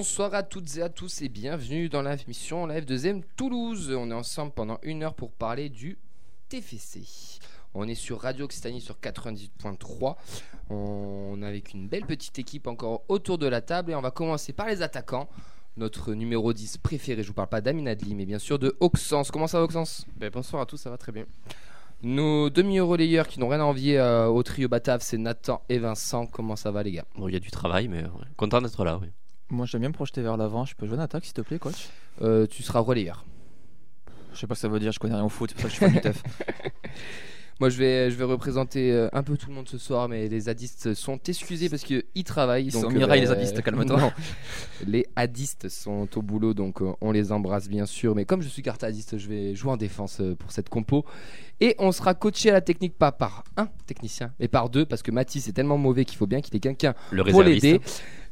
Bonsoir à toutes et à tous et bienvenue dans la mission Live 2 Toulouse. On est ensemble pendant une heure pour parler du TFC. On est sur Radio Occitanie sur 98.3. On est avec une belle petite équipe encore autour de la table et on va commencer par les attaquants. Notre numéro 10 préféré, je vous parle pas d'Amin Adli, mais bien sûr de Auxence. Comment ça va Auxence Ben, bonsoir à tous, ça va très bien. Nos demi-relayeurs qui n'ont rien à envier euh, au trio Batave, c'est Nathan et Vincent. Comment ça va les gars? Bon, il y a du travail, mais ouais. content d'être là, oui. Moi, j'aime bien me projeter vers l'avant. Je peux jouer en attaque, s'il te plaît, coach? Euh, Tu seras relayeur. Je sais pas ce que ça veut dire, je connais rien au foot, c'est pour ça que je suis pas du tef. Moi, je vais, je vais représenter euh, un peu tout le monde ce soir, mais les zadistes sont excusés parce qu'ils travaillent. Ils donc, sont Mireille, euh, les zadistes, calme-toi. non. Les hadistes sont au boulot, donc euh, on les embrasse bien sûr. Mais comme je suis cartadiste, je vais jouer en défense pour cette compo. Et on sera coaché à la technique pas par un technicien, mais par deux, parce que Mathis est tellement mauvais qu'il faut bien qu'il ait quelqu'un Le pour l'aider.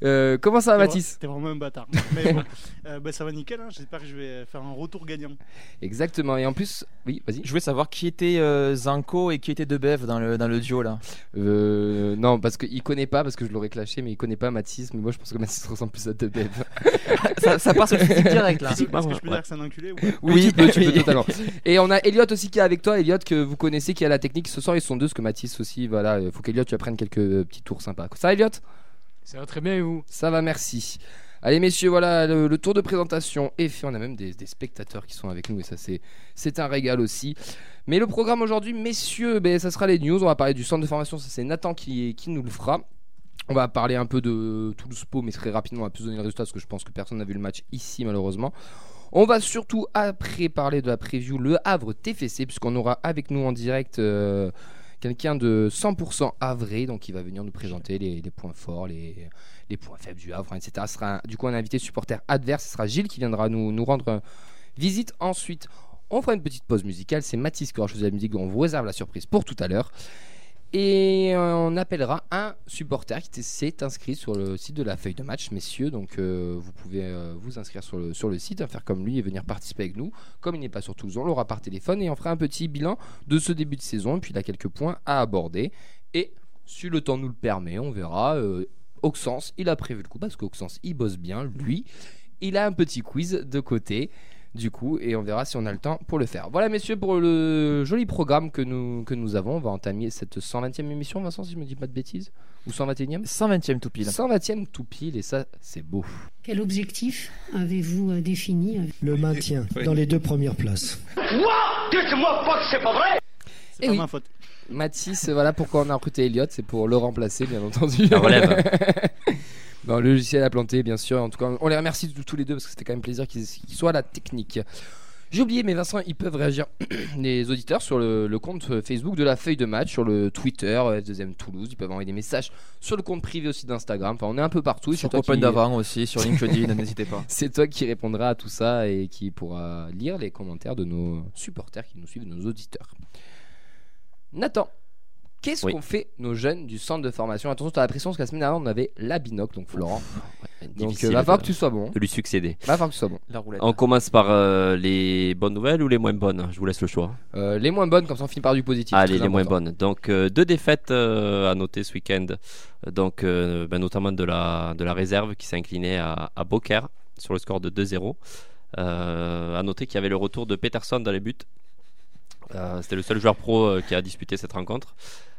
Euh, comment ça va, Mathis? T'es vraiment un bâtard. Mais bon, euh, bah, ça va nickel. hein. J'espère que je vais faire un retour gagnant. Exactement. Et en plus, oui, vas-y. Je voulais savoir qui était euh, Zanko et qui était Debev dans le, dans le duo là. Euh, non, parce qu'il connaît pas, parce que je l'aurais clashé, mais il connaît pas Mathis. Mais moi, je pense que Mathis ressemble plus à Debev. ça, ça part sur le direct là. Est-ce que je peux ouais. dire que c'est un enculé ou... Oui, tu peux, tu peux oui. totalement. Et on a Elliot aussi qui est avec toi, Elliot que vous connaissez, qui a la technique. Ce soir, ils sont deux, parce que Mathis aussi, voilà, il faut qu'Elliot tu apprennes quelques euh, petits tours sympas. Ça, Elliot Ça va très bien et vous? Ça va, merci. Allez, messieurs, voilà, le, le tour de présentation est fait. On a même des, des spectateurs qui sont avec nous, et ça, c'est, c'est un régal aussi. Mais le programme aujourd'hui, messieurs, ben, ça sera les news. On va parler du centre de formation, ça, c'est Nathan qui, qui nous le fera. On va parler un peu de Toulouse Po, mais très rapidement, on va plus donner le résultat parce que je pense que personne n'a vu le match ici, malheureusement. On va surtout après parler de la preview Le Havre TFC, puisqu'on aura avec nous en direct euh, quelqu'un de 100% havré, donc il va venir nous présenter les, points forts, les, points faibles du Havre, etc. Ce sera du coup un invité supporter adverse, ce sera Gilles qui viendra nous, nous rendre visite ensuite. On fera une petite pause musicale, c'est Mathis qui aura choisi la musique, on vous réserve la surprise pour tout à l'heure. Et on appellera un supporter qui s'est inscrit sur le site de la feuille de match, messieurs. Donc euh, vous pouvez euh, vous inscrire sur le, sur le site, hein, faire comme lui et venir participer avec nous. Comme il n'est pas sur Toulouse, on l'aura par téléphone et on fera un petit bilan de ce début de saison. Et puis il a quelques points à aborder. Et si le temps nous le permet, on verra. Euh, Auxence, il a prévu le coup parce qu'Auxence, il bosse bien, lui. Il a un petit quiz de côté du coup, et on verra si on a le temps pour le faire. Voilà, messieurs, pour le joli programme que nous, que nous avons. On va entamer cette 120e émission, Vincent, si je me dis pas de bêtises. Ou 121e 120ème tout pile. 120e tout pile, et ça, c'est beau. Quel objectif avez-vous euh, défini euh, Le maintien dans les deux premières places. C'est Eh pas oui. ma faute. Mathis, voilà pourquoi on a recruté Elliot, c'est pour le remplacer, bien entendu. La relève. Non, le logiciel a planté, bien sûr. En tout cas, on les remercie tous les deux parce que c'était quand même plaisir qu'ils qu'ils soient à la technique. J'ai oublié, mais Vincent, ils peuvent réagir, les auditeurs, sur le, le compte Facebook de la feuille de match, sur le Twitter, F2M Toulouse. Ils peuvent envoyer des messages sur le compte privé aussi d'Instagram. Enfin, on est un peu partout. Sur c'est toi Open qui- d'avant aussi, sur LinkedIn, n'hésitez pas. C'est toi qui répondras à tout ça et qui pourra lire les commentaires de nos supporters qui nous suivent, de nos auditeurs. Nathan, qu'est-ce Oui. qu'on fait nos jeunes du centre de formation? Attention, tu as la pression parce que la semaine dernière on avait la binocle, donc Florent. Donc euh, va falloir de- que tu sois bon. de lui succéder. Va falloir que tu sois bon. La roulette. On commence par euh, les bonnes nouvelles ou les moins bonnes? Je vous laisse le choix. Euh, les moins bonnes, comme ça on finit par du positif. Allez, les moins bonnes. Donc, euh, deux défaites euh, à noter ce week-end. Donc, euh, ben, notamment de la, de la réserve qui s'est inclinée à, à Beaucaire sur le score de 2-0. Euh, à noter qu'il y avait le retour de Peterson dans les buts. Euh, C'était le seul joueur pro euh, qui a disputé cette rencontre.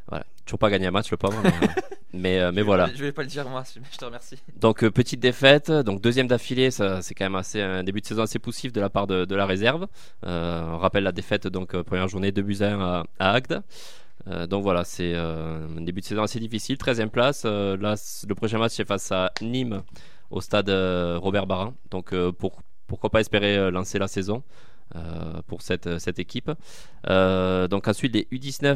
Voilà. Toujours pas gagné un match, le pauvre. Mais, euh, mais, euh, mais voilà. Je vais pas le dire moi, je te remercie. Donc euh, petite défaite, donc deuxième d'affilée, c'est quand même assez un début de saison assez poussif de la part de, de la réserve. Euh, on rappelle la défaite donc première journée 2 buts à 1 à, à Agde. Donc voilà, c'est un début de saison assez difficile, 13e place. Euh, là, le prochain match c'est face à Nîmes au stade Robert Barrin. Donc pour, pourquoi pas espérer lancer la saison pour cette, cette équipe. Donc ensuite les U19 euh,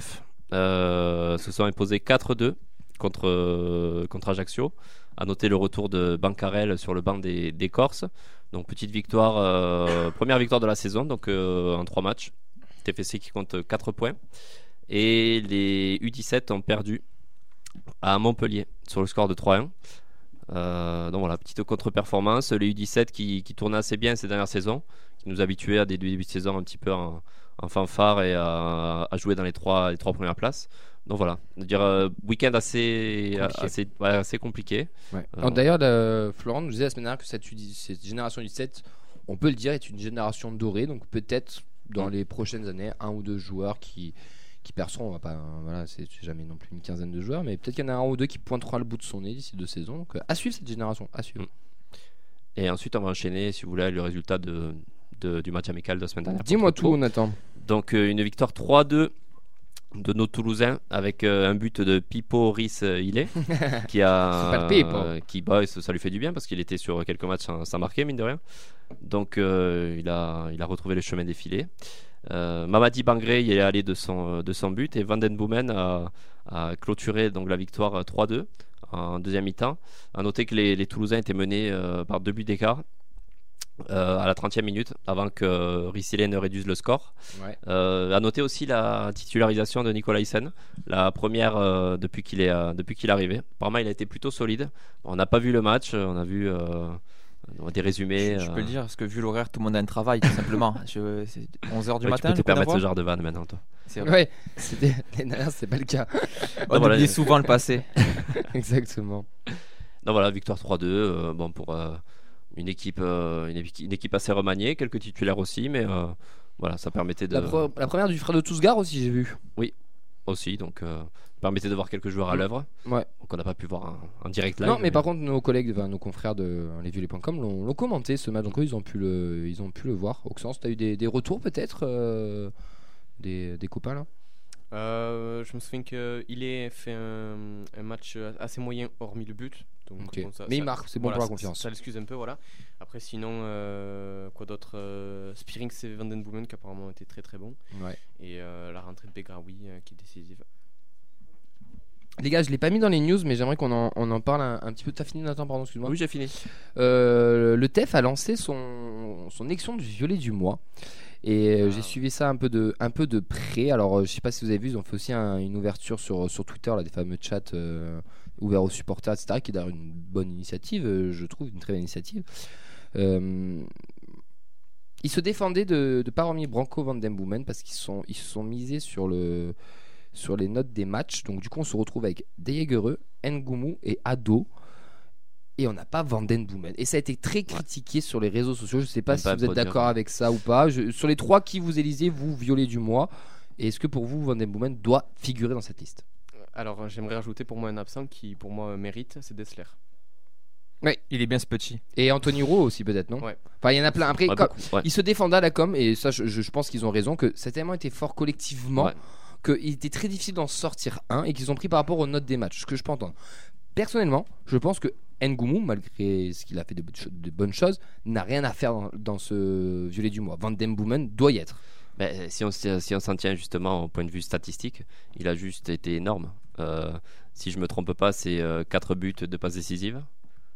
se sont imposés 4-2 contre, euh, contre Ajaccio. À noter le retour de Bancarel sur le banc des, des Corses. Donc petite victoire, euh, première victoire de la saison, donc euh, en trois matchs. TFC qui compte 4 points. Et les U17 ont perdu à Montpellier sur le score de 3-1. Euh, donc voilà, petite contre-performance. Les U17 qui, qui tournaient assez bien ces dernières saisons, qui nous habituaient à des débuts de saison un petit peu en, en fanfare et à, à jouer dans les trois, les trois premières places. Donc voilà, dire euh, week-end assez Compliqué. assez, ouais, assez compliqué. Ouais. Euh, D'ailleurs, le- Florent nous disait la semaine dernière que cette, cette génération du 7, on peut le dire, est une génération dorée. Donc peut-être dans Mm. les prochaines années, un ou deux joueurs qui, qui perceront. On va pas, voilà, c'est jamais non plus une quinzaine de joueurs, mais peut-être qu'il y en a un ou deux qui pointeront le bout de son nez d'ici deux saisons. Donc euh, à suivre cette génération, à suivre. Et ensuite, on va enchaîner, si vous voulez, le résultat de, de- du match amical de la semaine dernière. Dis-moi tout. Nathan. Donc euh, une victoire 3-2 de nos Toulousains avec euh, un but de Pipo Rhys euh, Hillet qui a euh, qui bah, ça, lui fait du bien parce qu'il était sur quelques matchs sans, sans marquer mine de rien. Donc euh, il a il a retrouvé le chemin. Euh, Mamadi Bangré il est allé de son de son but et Van Den Boomen a, a clôturé donc la victoire euh, 3-2 en deuxième mi-temps. À noter que les, les Toulousains étaient menés par deux buts d'écart. Euh, à la 30e minute avant que Rissilé ne réduise le score. Ouais. Euh, à noter aussi la titularisation de Nicolas Hyssen, la première euh, depuis qu'il est euh, depuis qu'il est arrivé. Apparemment, il a été plutôt solide. On n'a pas vu le match, on a vu euh, des résumés. Je, je euh, peux le dire, parce que vu l'horaire, tout le monde a un travail, tout simplement. Je- C'est 11h du ouais, matin. tu peux te permettre ce genre de vanne maintenant, toi. C'est vrai. Ouais, c'est pas le cas. On voilà. oublie souvent le passé. Exactement. Donc voilà, victoire 3-2. euh, bon pour euh, une équipe euh, une, équipe- une équipe assez remaniée, quelques titulaires aussi, mais euh, voilà, ça permettait de La, première du frère de Tousgar aussi, j'ai vu. aussi donc euh, permettait de voir quelques joueurs à l'œuvre. Ouais. qu'on n'a pas pu voir en, en direct live. Non, mais par contre, nos collègues, enfin, nos confrères de lesviolets.com l'ont l'ont commenté ce match, donc eux, ils ont pu le, ils ont pu le voir. Auxence, tu as eu des, des retours peut-être euh, des, des copains là? Euh, je me souviens qu'il est fait un, un match assez moyen hormis le but. Donc, bon, ça- Mais il ça- marque, c'est bon voilà, pour la ça- confiance. Ça, l'excuse un peu, voilà. Après, sinon, euh, quoi d'autre euh, Spearing, c'est Van Den Boomen qui apparemment était très très bon. Ouais. Et euh, la rentrée de Begraoui euh, qui est décisive. Les gars, je l'ai pas mis dans les news, mais j'aimerais qu'on en, on en parle un, un petit peu. T'as fini, Nathan Pardon, excuse-moi. oui, j'ai fini. Euh, le TEF a lancé son, son élection du violet du mois. Et euh, j'ai suivi ça un peu de, un peu de près. Alors, je sais pas si vous avez vu, ils ont fait aussi un- une ouverture sur, sur Twitter, là, des fameux chats ouverts aux supporters, etc., qui est d'ailleurs une bonne initiative, euh, je trouve, une très bonne initiative. Euh, ils se défendaient de ne pas remis Branco Van Den Boomen parce qu'ils sont, ils se sont misés sur, le, sur les notes des matchs. Donc, du coup, on se retrouve avec Deyegereux, Ngumu et Ado et on n'a pas Vanden Boomen. Et ça a été très critiqué sur les réseaux sociaux. Je ne sais pas si pas vous êtes d'accord avec ça ou pas. Je- sur les trois qui vous élisez, vous violez du mois. Et est-ce que pour vous, Boomen doit figurer dans cette liste? Alors, euh, j'aimerais rajouter pour moi un absent qui, pour moi, mérite c'est Dessler. Il est bien ce petit. Et Anthony Rowe aussi, peut-être, non Ouais. Enfin, il y en a plein. Après, Ouais, quand- beaucoup, ouais. ils se défendent à la com, et ça, je, pense qu'ils ont raison, que ça a tellement été fort collectivement Ouais. qu'il était très difficile d'en sortir un et qu'ils ont pris par rapport aux notes des matchs. Ce que je peux entendre. Personnellement, je pense que Ngumu, malgré ce qu'il a fait de, bonnes cho- de bonnes choses, n'a rien à faire dans, dans ce violet du mois. Van Den Boomen doit y être. Ben, si on s- si on s'en tient justement au point de vue statistique, il a juste été énorme. Euh, si je me trompe pas, c'est 4 buts de passes décisives.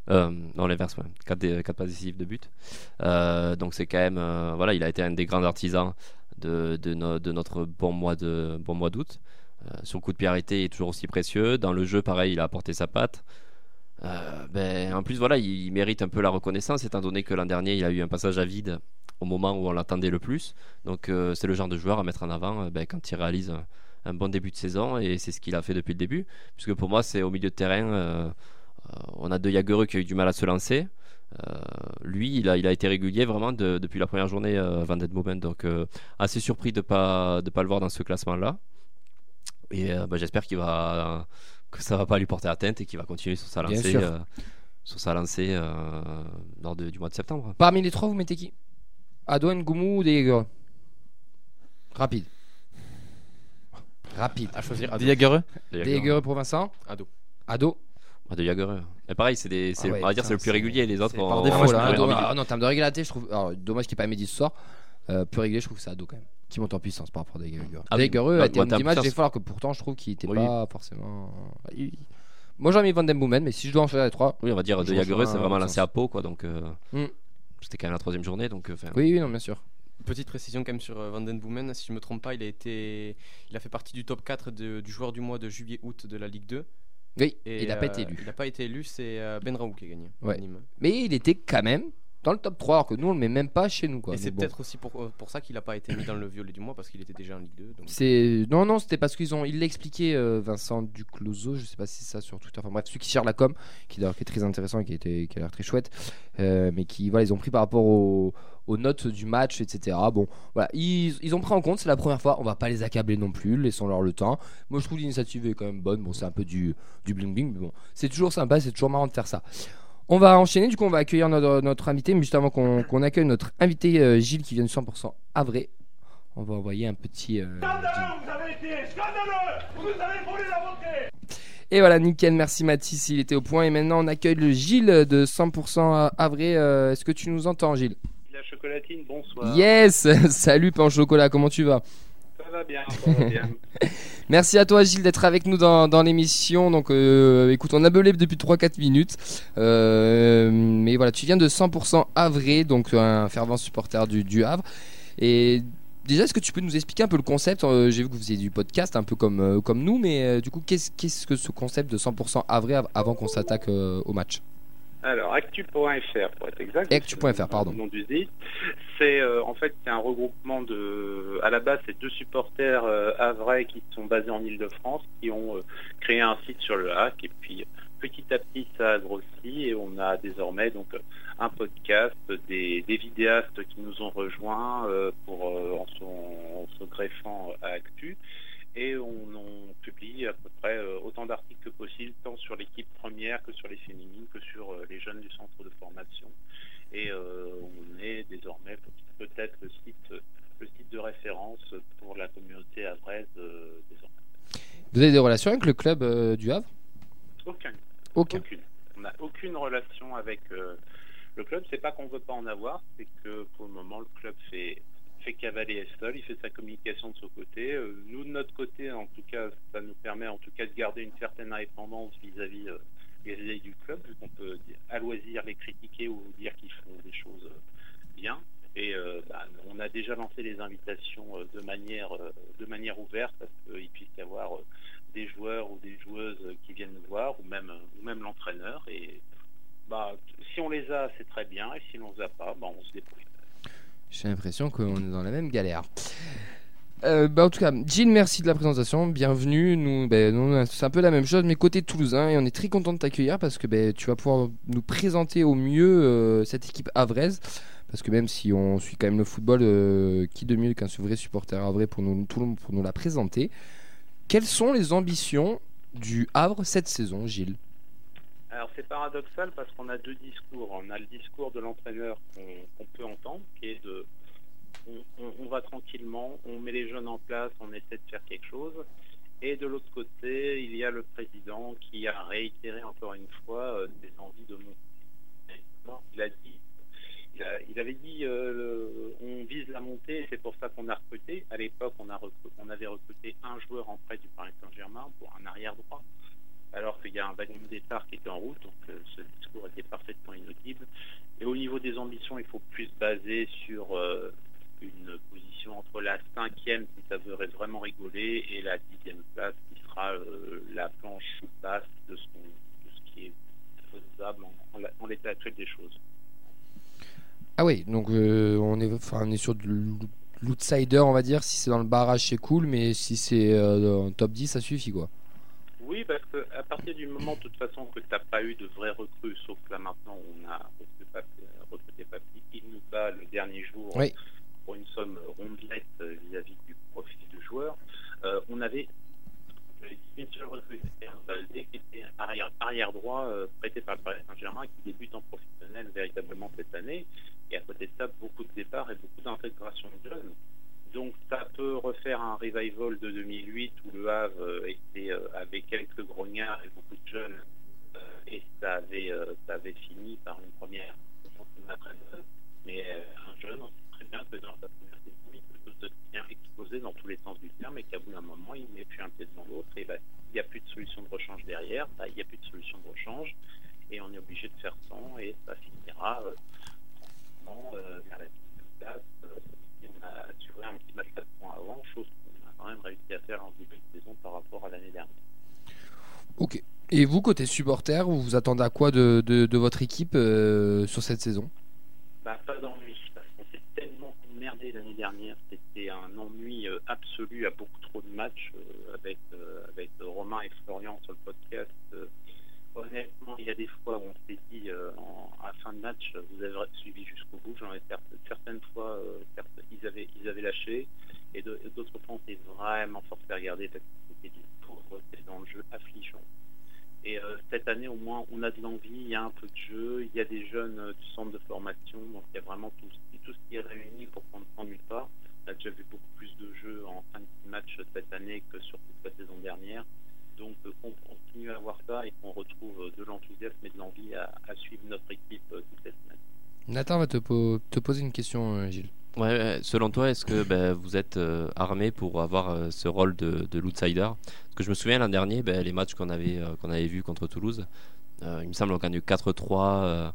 Euh, non, l'inverse, ouais. 4, passes décisives de buts. Euh, donc c'est quand même, euh, voilà, il a été un des grands artisans de, de, no- de notre bon mois de bon mois d'août. Euh, son coup de pied arrêté est toujours aussi précieux. Dans le jeu, pareil, il a apporté sa patte. Euh, ben, en plus, voilà, il, mérite un peu la reconnaissance, étant donné que l'an dernier, il a eu un passage à vide au moment où on l'attendait le plus. Donc, euh, c'est le genre de joueur à mettre en avant euh, ben, quand il réalise un, bon début de saison, et c'est ce qu'il a fait depuis le début. Puisque pour moi, c'est au milieu de terrain, euh, euh, on a De Jagereux qui a eu du mal à se lancer. Euh, lui, il a, il a été régulier vraiment de- depuis la première journée euh, Van Boomen, donc euh, assez surpris de pas de pas le voir dans ce classement-là. Et bah, j'espère qu'il va que ça va pas lui porter atteinte et qu'il va continuer sur sa lancée, sur sa lancée lors de- du mois de septembre. Parmi les trois, vous mettez qui? Ado, Ngumu ou Rapide. Rapide. À choisir Ado. Diaguereux De Jagereux. Deyegereux pour Vincent Ado. Ado Ah, de Jagereux. Mais pareil, c'est des, c'est- Ah ouais, on va dire c'est le plus régulier. Les autres, par on- défaut, je là. Ado, ah, non, en termes de régularité, je trouve. Alors, dommage qu'il n'y ait pas Mehdi ce soir. Euh, plus régulier, je trouve que c'est Ado quand même. Qui monte en puissance par rapport à Deyegereux. Ah Bah, a été un petit match puissance. d'effort, alors que pourtant, je trouve qu'il était Oui. pas forcément. il- Moi, j'aurais mis Van Den Boomen, mais si je dois en faire les trois. Oui, on va dire de Jagereux, c'est vraiment lancé à peau, quoi. Donc, euh, Mm. c'était quand même la troisième journée, donc. euh, Oui, oui, non, bien sûr. Petite précision quand même sur euh, Van Den Boomen, si je me trompe pas, il a été, il a fait partie du top 4 de- du joueur du mois de juillet-août de la Ligue 2. Oui, Et il n'a pas euh, été élu. Il n'a pas été élu, c'est euh, Ben Raoult qui a gagné. Ouais. Mais il était quand même dans le top 3, alors que nous on le met même pas chez nous. Quoi. Et c'est bon. peut-être aussi pour, euh, pour ça qu'il n'a pas été mis dans le violet du mois parce qu'il était déjà en Ligue 2. donc- C'est non non c'était parce qu'ils ont il l'a expliqué euh, Vincent Ducloseau je sais pas si c'est ça sur Twitter enfin bref celui qui gère la com qui d'ailleurs qui est très intéressant et qui, était, qui a l'air très chouette euh, mais qui voilà ils ont pris par rapport aux, aux notes du match etc bon voilà. Ils, ils ont pris en compte c'est la première fois. On va pas les accabler non plus laissons leur le temps. Moi je trouve l'initiative est quand même bonne. Bon c'est un peu du du bling bling mais bon c'est toujours sympa c'est toujours marrant de faire ça. On va enchaîner, du coup on va accueillir notre, notre invité, mais juste avant qu'on accueille notre invité euh, Gilles qui vient du 100% Avré, on va envoyer un petit... euh, jingle. Et voilà, nickel, merci Mathis, il était au point. Et maintenant, on accueille le Gilles de 100% Avré. Euh, Est-ce que tu nous entends, Gilles? La chocolatine, bonsoir. Yes Salut, pain chocolat, comment tu vas? Ça va bien, ça va bien. Merci à toi, Gilles, d'être avec nous dans, dans l'émission. Donc, euh, écoute, on a belé depuis 3-4 minutes. Euh, mais voilà, tu viens de 100% Avré, donc un fervent supporter du, du Havre. Et déjà, est-ce que tu peux nous expliquer un peu le concept? Euh, J'ai vu que vous faisiez du podcast, un peu comme, comme nous, mais du coup, qu'est-ce qu'est-ce que ce concept de 100% Avré av- avant qu'on s'attaque au match? Alors, actu.fr pour être exact. Actu.fr, le pardon. nom du site. C'est euh, en fait c'est un regroupement de. À la base, c'est deux supporters euh, havrais qui sont basés en Île-de-France qui ont euh, créé un site sur le hack et puis petit à petit ça a grossi et on a désormais donc un podcast, des, des vidéastes qui nous ont rejoints euh, pour euh, en se greffant à Actu et on, on publie à peu près euh, autant d'articles que possible, tant sur l'équipe première que sur les féminines, que sur euh, les jeunes du centre de formation. Et euh, on est désormais peut-être le site, le site de référence pour la communauté havraise désormais. Vous avez des relations avec le club euh, du Havre? Aucun. Aucun. Aucune. On n'a aucune relation avec euh, le club. C'est pas qu'on veut pas en avoir, c'est que pour le moment le club fait fait cavaler seul, il fait sa communication de son côté. Euh, nous de notre côté, en tout cas, ça nous permet en tout cas de garder une certaine indépendance vis-à-vis euh, vis-à-vis du club, vu qu'on peut à loisir les critiquer ou dire qu'ils font des choses euh, bien. Et bah, on a déjà lancé les invitations de manière de manière ouverte parce qu'il puisse y avoir des joueurs ou des joueuses qui viennent nous voir, ou même, même l'entraîneur. Et bah, si on les a, c'est très bien, et si on les a pas, bah, on se débrouille. J'ai l'impression qu'on est dans la même galère. Euh, bah, en tout cas, Gilles, merci de la présentation. Bienvenue. Nous, ben, c'est un peu la même chose, mais côté toulousain, et on est très content de t'accueillir parce que ben, tu vas pouvoir nous présenter au mieux euh, cette équipe havraise. Parce que même si on suit quand même le football, euh, qui de mieux qu'un vrai supporter havrais pour nous, pour nous la présenter Quelles sont les ambitions du Havre cette saison, Gilles? Alors c'est paradoxal parce qu'on a deux discours. On a le discours de l'entraîneur qu'on peut entendre, qui est de on, va tranquillement, on met les jeunes en place, on essaie de faire quelque chose. Et de l'autre côté, il y a le président qui a réitéré encore une fois euh, ses envies de monter. Il a dit, il, avait dit, euh, on vise la montée, c'est pour ça qu'on a recruté. À l'époque, on, a on avait recruté un joueur en prêt du Paris Saint-Germain pour un arrière droit alors qu'il y a un wagon de départ qui était en route, donc euh, ce discours était parfaitement inaudible. Et au niveau des ambitions, il faut plus se baser sur euh, une position entre la cinquième, si ça veut vraiment rigoler, et la dixième place, qui sera euh, la planche basse de de ce qui est faisable en, en la- en l'état actuel des choses. Ah oui, donc on, est, on est sur de l'ou- l'outsider, on va dire. Si c'est dans le barrage, c'est cool, mais si c'est en top 10, ça suffit quoi. Oui, parce que partir du moment, de toute façon, que tu n'as pas eu de vraies recrues, sauf que là maintenant, on a recruté Papi, il nous bat le dernier jour Oui. pour une somme rondelette euh, vis-à-vis du profil du joueur. Euh, on avait une seule recrue, Valdé, qui était arrière, arrière droit euh, prêté par le Paris Saint-Germain, qui débute en professionnel véritablement cette année. Et à côté de ça, beaucoup de départs et beaucoup d'intégration de jeunes. Donc ça peut refaire un revival de 2008 où le Havre euh, était euh, avait quelques grognards et beaucoup de jeunes euh, et ça avait ça avait fini par une première. Mais un jeune, on sait très bien que dans sa première saison, il peut se bien exploser dans tous les sens du terme et qu'à bout d'un moment, il met plus un pied devant l'autre et bah, il n'y a plus de solution de rechange derrière, bah, il n'y a plus de solution de rechange et on est obligé de faire sans et ça finira euh, vers la sixième place. euh, on a assuré un petit match 4 points avant, chose qu'on a quand même réussi à faire en début de saison par rapport à l'année dernière. Ok. Et vous, côté supporter, vous vous attendez à quoi de, de, de votre équipe euh, sur cette saison? Bah, pas d'ennui, parce qu'on s'est tellement emmerdé l'année dernière. C'était un ennui euh, absolu à beaucoup trop de matchs euh, avec, avec Romain et Florian sur le podcast. Honnêtement, il y a des fois où on s'est dit euh, en, fin de match, vous avez suivi jusqu'au bout. J'en ai cer- certaines fois, euh, ils, avaient, ils avaient lâché, et d'autres fois, on s'est vraiment forcé à regarder parce que c'était du pauvreté dans le jeu affligeant. Et euh, cette année, au moins, on a de l'envie, il y a un peu de jeu, il y a des jeunes euh, du centre de formation, donc il y a vraiment tout, tout ce qui est réuni pour qu'on ne s'ennuie pas. On a déjà vu beaucoup plus de jeux en fin de match cette année que sur toute la saison dernière. Donc euh, qu'on continue à avoir ça et qu'on retrouve euh, de l'enthousiasme et de l'envie à, à suivre notre équipe euh, toutes les semaines. Nathan va te, po- te poser une question, euh, Gilles. Ouais, ouais, selon toi, est-ce que ben, vous êtes euh, armé pour avoir euh, ce rôle de, de l'outsider? Parce que je me souviens l'an dernier, ben, les matchs qu'on avait, euh, qu'on avait vus contre Toulouse, euh, il me semble qu'on gagne 4-3, euh, euh,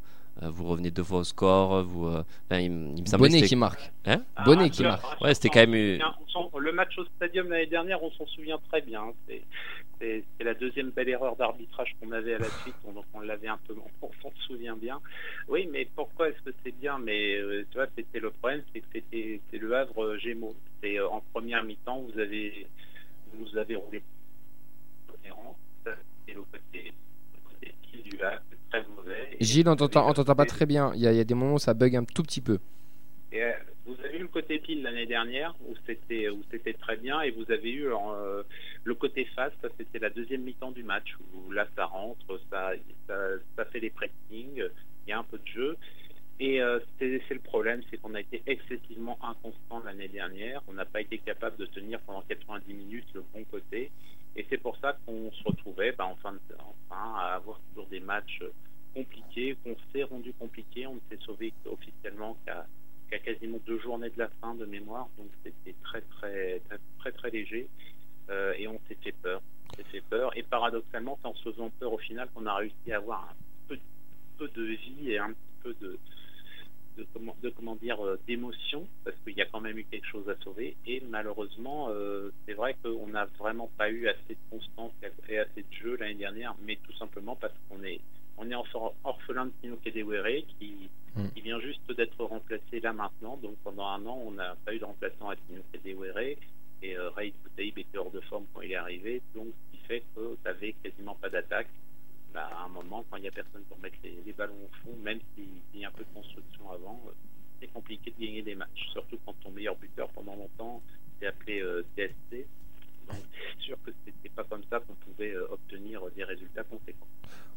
vous revenez deux fois au score, vous, euh, enfin, il, me que Bonnet qui marque. Hein Bonnet Ah, qui marque. rassure- Ouais, c'était quand même Le match au stadium l'année dernière, on s'en souvient très bien. C'est- C'est c'est la deuxième belle erreur d'arbitrage qu'on avait à la suite, on- donc on l'avait un peu, on s'en souvient bien. Oui, mais pourquoi est-ce que c'est bien? Mais euh, tu vois, c'était le problème, c'est que c'était c'est le Havre euh, Gémeaux. C'est euh, en première mi-temps, vous avez vous avez roulé C'est le côté, le côté style du Havre, très mauvais. Gilles, on t'entend pas très bien. Il y, a- il y a des moments où ça bug un tout petit peu. et, euh, vous avez eu le côté pile l'année dernière où c'était où c'était très bien et vous avez eu euh, le côté face, ça c'était la deuxième mi-temps du match où là ça rentre, ça ça, ça fait les pressings, il y a un peu de jeu et euh, c'est le problème, c'est qu'on a été excessivement inconstant l'année dernière, on n'a pas été capable de tenir pendant 90 minutes le bon côté et c'est pour ça qu'on se retrouvait bah, enfin, à avoir toujours des matchs compliqués, qu'on s'est rendu compliqués, on ne s'est sauvé officiellement qu'à qu'à quasiment deux journées de la fin de mémoire, donc c'était très très très très, très léger. Euh, et on s'est fait peur. On s'est fait peur. Et paradoxalement c'est en se faisant peur au final qu'on a réussi à avoir un peu, peu de vie et un petit peu de de comment, de comment dire euh, d'émotion parce qu'il y a quand même eu quelque chose à sauver et malheureusement euh, c'est vrai qu'on n'a vraiment pas eu assez de constance et assez de jeu l'année dernière mais tout simplement parce qu'on est on est orph- orphelin de Pino Kedewere qui Mm. il vient juste d'être remplacé là maintenant. Donc pendant un an, on n'a pas eu de remplaçant à Tino Kedewere. Et euh, Boutaïb était hors de forme quand il est arrivé. Donc ce qui fait que tu n'avais quasiment pas d'attaque. Bah, à un moment, quand il n'y a personne pour mettre les, les ballons au fond, même s'il y a un peu de construction avant, euh, c'est compliqué de gagner des matchs. Surtout quand ton meilleur buteur pendant longtemps s'est appelé euh, TSC. Donc c'est sûr que c'était pas comme ça qu'on pouvait euh, obtenir des résultats conséquents.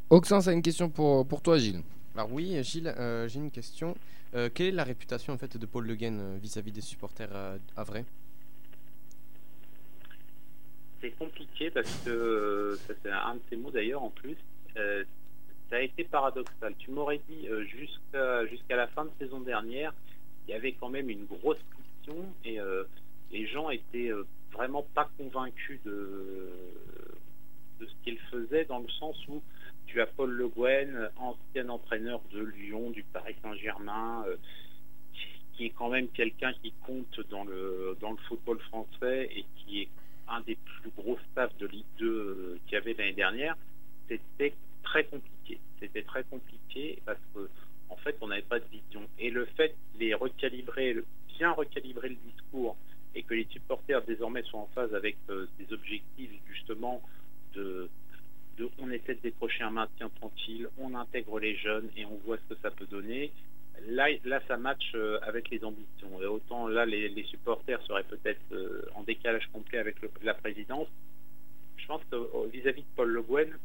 Oxens a une question pour, pour toi, Gilles. Alors oui, Gilles, euh, j'ai une question. Euh, quelle est la réputation en fait de Paul Le Guen euh, vis-à-vis des supporters euh, havrais c'est compliqué parce que euh, ça, c'est un de ces mots d'ailleurs en plus. Euh, ça a été paradoxal. Tu m'aurais dit euh, jusqu'à la fin de saison dernière, il y avait quand même une grosse pression et euh, les gens étaient vraiment pas convaincus de ce qu'il faisait dans le sens où tu as Paul Le Guen, ancien entraîneur de Lyon, du Paris Saint-Germain, qui est quand même quelqu'un qui compte dans le football français et qui est un des plus gros staffs de Ligue 2 euh, qu'il y avait l'année dernière, c'était très compliqué. C'était très compliqué parce que en fait, on n'avait pas de vision. Et le fait de les recalibrer, bien recalibrer le discours et que les supporters désormais soient en phase avec euh, des objectifs justement de, on essaie de décrocher un maintien tranquille, on intègre les jeunes et on voit ce que ça peut donner. Là, là ça match euh, avec les ambitions. Et autant là, les, les supporters seraient peut-être euh, en décalage complet avec la présidence. Je pense que vis-à-vis de Paul Le Guen,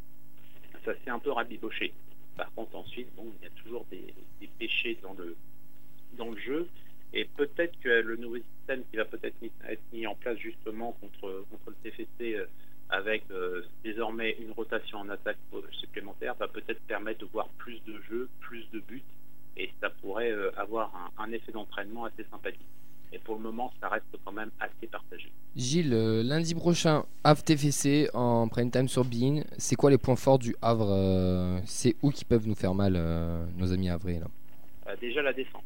ça s'est un peu rabiboché. Par contre, ensuite, bon, il y a toujours des, péchés dans le, dans le jeu. Et peut-être que le nouveau système qui va peut-être être mis en place justement contre, contre le TFC euh, avec euh, désormais une rotation en attaque supplémentaire va peut-être permettre de voir plus de jeux, plus de buts et ça pourrait euh, avoir un effet d'entraînement assez sympathique. Et pour le moment, ça reste quand même assez partagé. Gilles, euh, lundi prochain, Havre TFC en prime time sur Bein. C'est quoi les points forts du Havre euh, C'est où qui peuvent nous faire mal, euh, nos amis havrais là? Déjà la défense.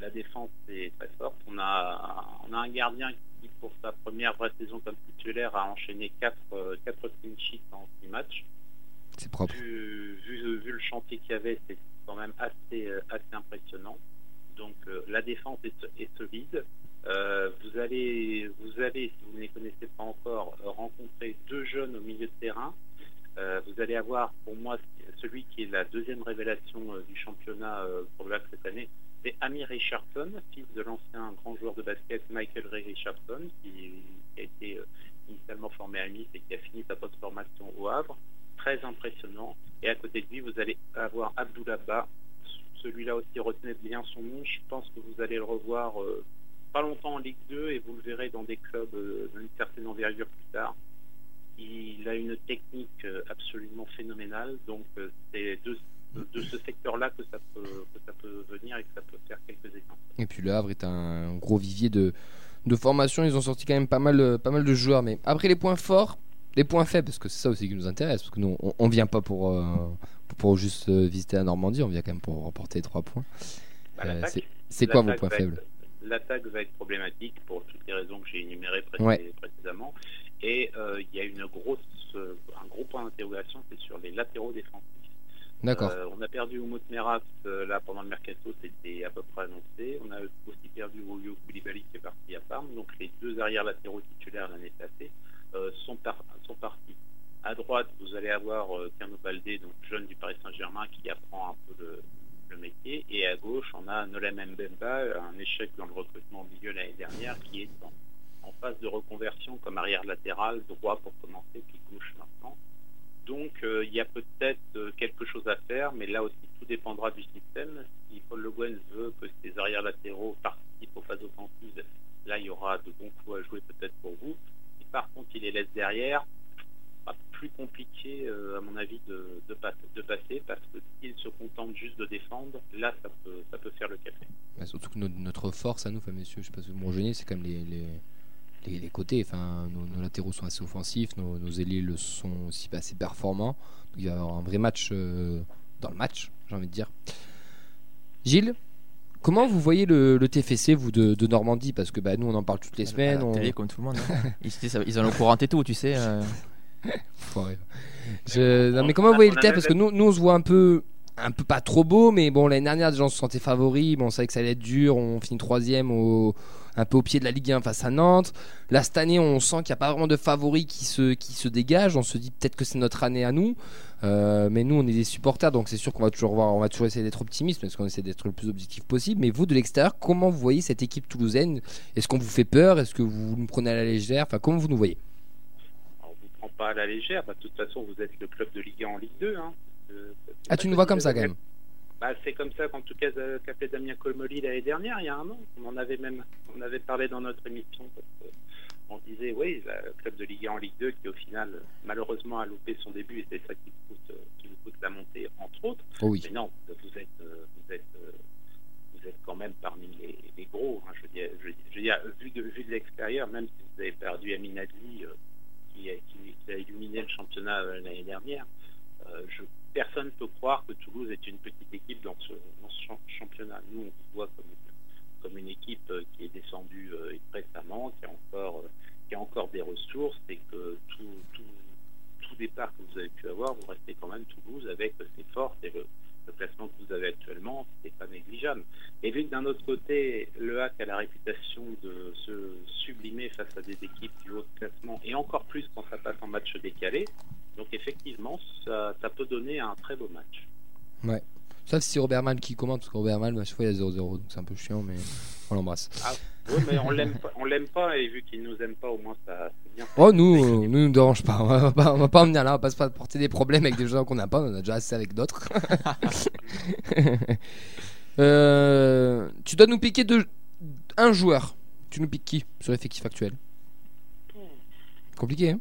La défense est très forte. On a, on a un gardien qui, pour sa première vraie saison comme titulaire, a enchaîné 4 quatre, quatre clean sheets en 6 matchs. C'est propre. Vu, vu, vu le chantier qu'il y avait, c'est quand même assez, assez impressionnant. Donc euh, la défense est, solide. Euh, vous allez, vous allez, si vous ne les connaissez pas encore, euh, rencontrer deux jeunes au milieu de terrain. Vous allez avoir, pour moi, celui qui est la deuxième révélation du championnat pour le cette année, c'est Amir Richardson, fils de l'ancien grand joueur de basket Michael Ray Richardson, qui, a été initialement formé à Nice et qui a fini sa post-formation au Havre. Très impressionnant. Et à côté de lui, vous allez avoir Abdoulaba. Celui-là aussi, retenez bien son nom. Je pense que vous allez le revoir euh, pas longtemps en Ligue 2 et vous le verrez dans des clubs euh, d'une certaine envergure plus tard. Il a une technique euh, absolument phénoménale. Donc c'est de, ce secteur-là que ça peut venir et que ça peut faire quelques étincelles. Et puis le Havre est un gros vivier de, formation. Ils ont sorti quand même pas mal, pas mal de joueurs. Mais après les points forts, les points faibles, parce que c'est ça aussi qui nous intéresse. Parce que nous, on, on vient pas pour, pour, juste euh, visiter la Normandie, on vient quand même pour remporter les trois points. Bah, Euh, c'est- quoi vos points faibles L'attaque va être problématique pour toutes les raisons que j'ai énumérées pré- Ouais. précédemment. Et euh, il y a une grosse, euh, un gros point d'interrogation, c'est sur les latéraux défensifs. D'accord. Euh, on a perdu Oumout Meras là pendant le mercato, c'était à peu près annoncé. On a aussi perdu Woyo Koulibaly qui est parti à Parme. Donc les deux arrières latéraux titulaires l'année passée sont, par- sont partis. À droite, vous allez avoir euh, Kano Baldé, jeune du Paris Saint-Germain, qui apprend un peu le, métier. Et à gauche, on a Nolem Mbemba, un échec dans le recrutement au milieu l'année dernière, qui est en, en phase de reconversion comme arrière latéral, droit pour commencer, puis gauche maintenant. Donc euh, il y a peut-être euh, quelque chose à faire, mais là aussi tout dépendra du système. Si Paul Le Guen veut que ses arrières latéraux participent aux phases offensives, là il y aura de bons coups à jouer peut-être pour vous. Si par contre il les laisse derrière, sera plus compliqué euh, à mon avis de, de, pas- de passer parce que s'il se contente juste de défendre, là ça peut, ça peut faire le café. Bah, surtout que notre, notre force à nous, enfin, messieurs, je sais pas si vous me c'est quand même les, les, les, les côtés. Enfin, nos, nos latéraux sont assez offensifs, nos, nos ailiers le sont aussi assez performants. Donc, il va y avoir un vrai match euh, dans le match, j'ai envie de dire. Gilles, comment vous voyez le, le TFC, vous, de, de Normandie? Parce que bah, nous, on en parle toutes les À semaines. la on- télé comme tout le monde. hein. ils, ils, ils ont le courant et tout, tu sais. euh. Je- Non, mais comment vous voyez le TF Parce que nous, nous, on se voit un peu, un peu pas trop beau, mais bon, l'année dernière, les gens se sentaient favoris. Bon, on savait que ça allait être dur. On finit troisième, au, un peu au pied de la Ligue 1 face à Nantes. Là, cette année, on sent qu'il n'y a pas vraiment de favoris qui se, qui se dégagent. On se dit peut-être que c'est notre année à nous. Euh, mais nous, on est des supporters, donc c'est sûr qu'on va toujours voir, on va toujours essayer d'être optimiste parce qu'on essaie d'être le plus objectif possible. Mais vous, de l'extérieur, comment vous voyez cette équipe toulousaine? Est-ce qu'on vous fait peur? Est-ce que vous nous prenez à la légère? Enfin, comment vous nous voyez Alors, on ne prend pas à la légère, bah, de toute façon vous êtes le club de Ligue 1 en Ligue 2. Hein. Euh, Ah, tu nous vois comme ça quand même Bah, c'est comme ça qu'en tout cas euh, qu'a fait Damien Colmoli l'année dernière, il y a un an. On en avait même on avait parlé dans notre émission. Parce on disait oui, le club de Ligue 1 en Ligue 2 qui au final malheureusement a loupé son début et c'est ça qui nous coûte, euh, qui nous coûte la montée entre autres. Oh oui. Mais non, vous êtes vous êtes vous êtes quand même parmi les, les gros. hein. je, veux dire, je, veux dire- je veux dire, vu de, vu de l'extérieur, même si vous avez perdu Amin Adli, euh, qui, a- illuminé le championnat euh, l'année dernière, euh, je, personne ne peut croire que Toulouse est une petite équipe dans ce, championnat. Nous, on vous voit comme une, équipe euh, qui est descendue récemment, qui a encore, qui a encore des ressources et que tout, tout, tout départ que vous avez pu avoir, vous restez quand même Toulouse avec ses forces et le, le classement que vous avez actuellement, c'est pas négligeable. Et vu que d'un autre côté, le HAC a la réputation de se sublimer face à des équipes du haut de classement, et encore plus quand ça passe en match décalé, donc effectivement, ça, ça peut donner un très beau match. Ouais. Sauf si c'est Robert Mal qui commente, parce que Robert Mal, à chaque fois, il y a 0-0, donc c'est un peu chiant, mais on l'embrasse. Ah, oui, mais on l'aime pas, on l'aime pas, et vu qu'il nous aime pas, au moins ça c'est bien. Oh, nous, euh, nous, nous dérange pas. On va pas, on va pas en venir là, on va pas porter des problèmes avec des gens qu'on n'a pas, on en a déjà assez avec d'autres. Euh, tu dois nous piquer de un joueur. Tu nous piques qui sur l'effectif actuel? Compliqué, hein?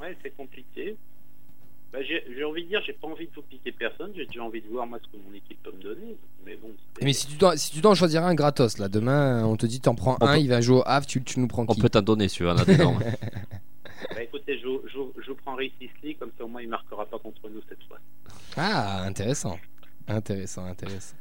Ouais, c'est compliqué. Bah, j'ai j'ai envie de dire, j'ai pas envie de vous piquer personne, j'ai déjà envie de voir moi ce que mon équipe peut me donner. Mais bon, c'est- Mais si tu, dois, si tu dois en choisir un gratos, là, demain, on te dit t'en prends On un, peut- il va jouer au Havre, tu, tu nous prends On qui peut t'en donner si tu veux, on bah, écoutez, je, vous- je, vous- je vous prends Rick Sisley, comme ça au moins il marquera pas contre nous cette fois. Ah, intéressant. Intéressant, intéressant.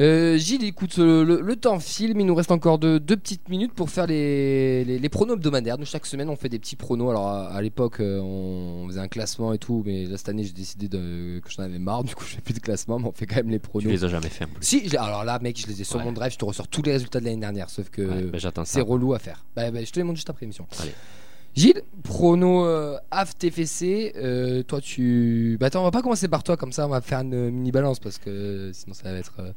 Euh, Gilles, écoute, le, le- le temps file, mais il nous reste encore deux, deux petites minutes pour faire les, les, les pronos hebdomadaires. Nous, chaque semaine, on fait des petits pronos. Alors, à, à l'époque, euh, on faisait un classement et tout, mais là, cette année, j'ai décidé de, que j'en avais marre. Du coup, je fais plus de classement, mais on fait quand même les Tu pronos. les as jamais fait en plus. Si, alors là, mec, je les ai sur Ouais. mon drive, je te ressors tous les résultats de l'année dernière, sauf que Ouais, bah, c'est relou à faire. Bah, bah, je te les montre juste après l'émission. Allez. Gilles, prono euh, AF TFC, euh, toi tu. Bah attends, on va pas commencer par toi, comme ça on va faire une mini balance parce que sinon ça va être, euh,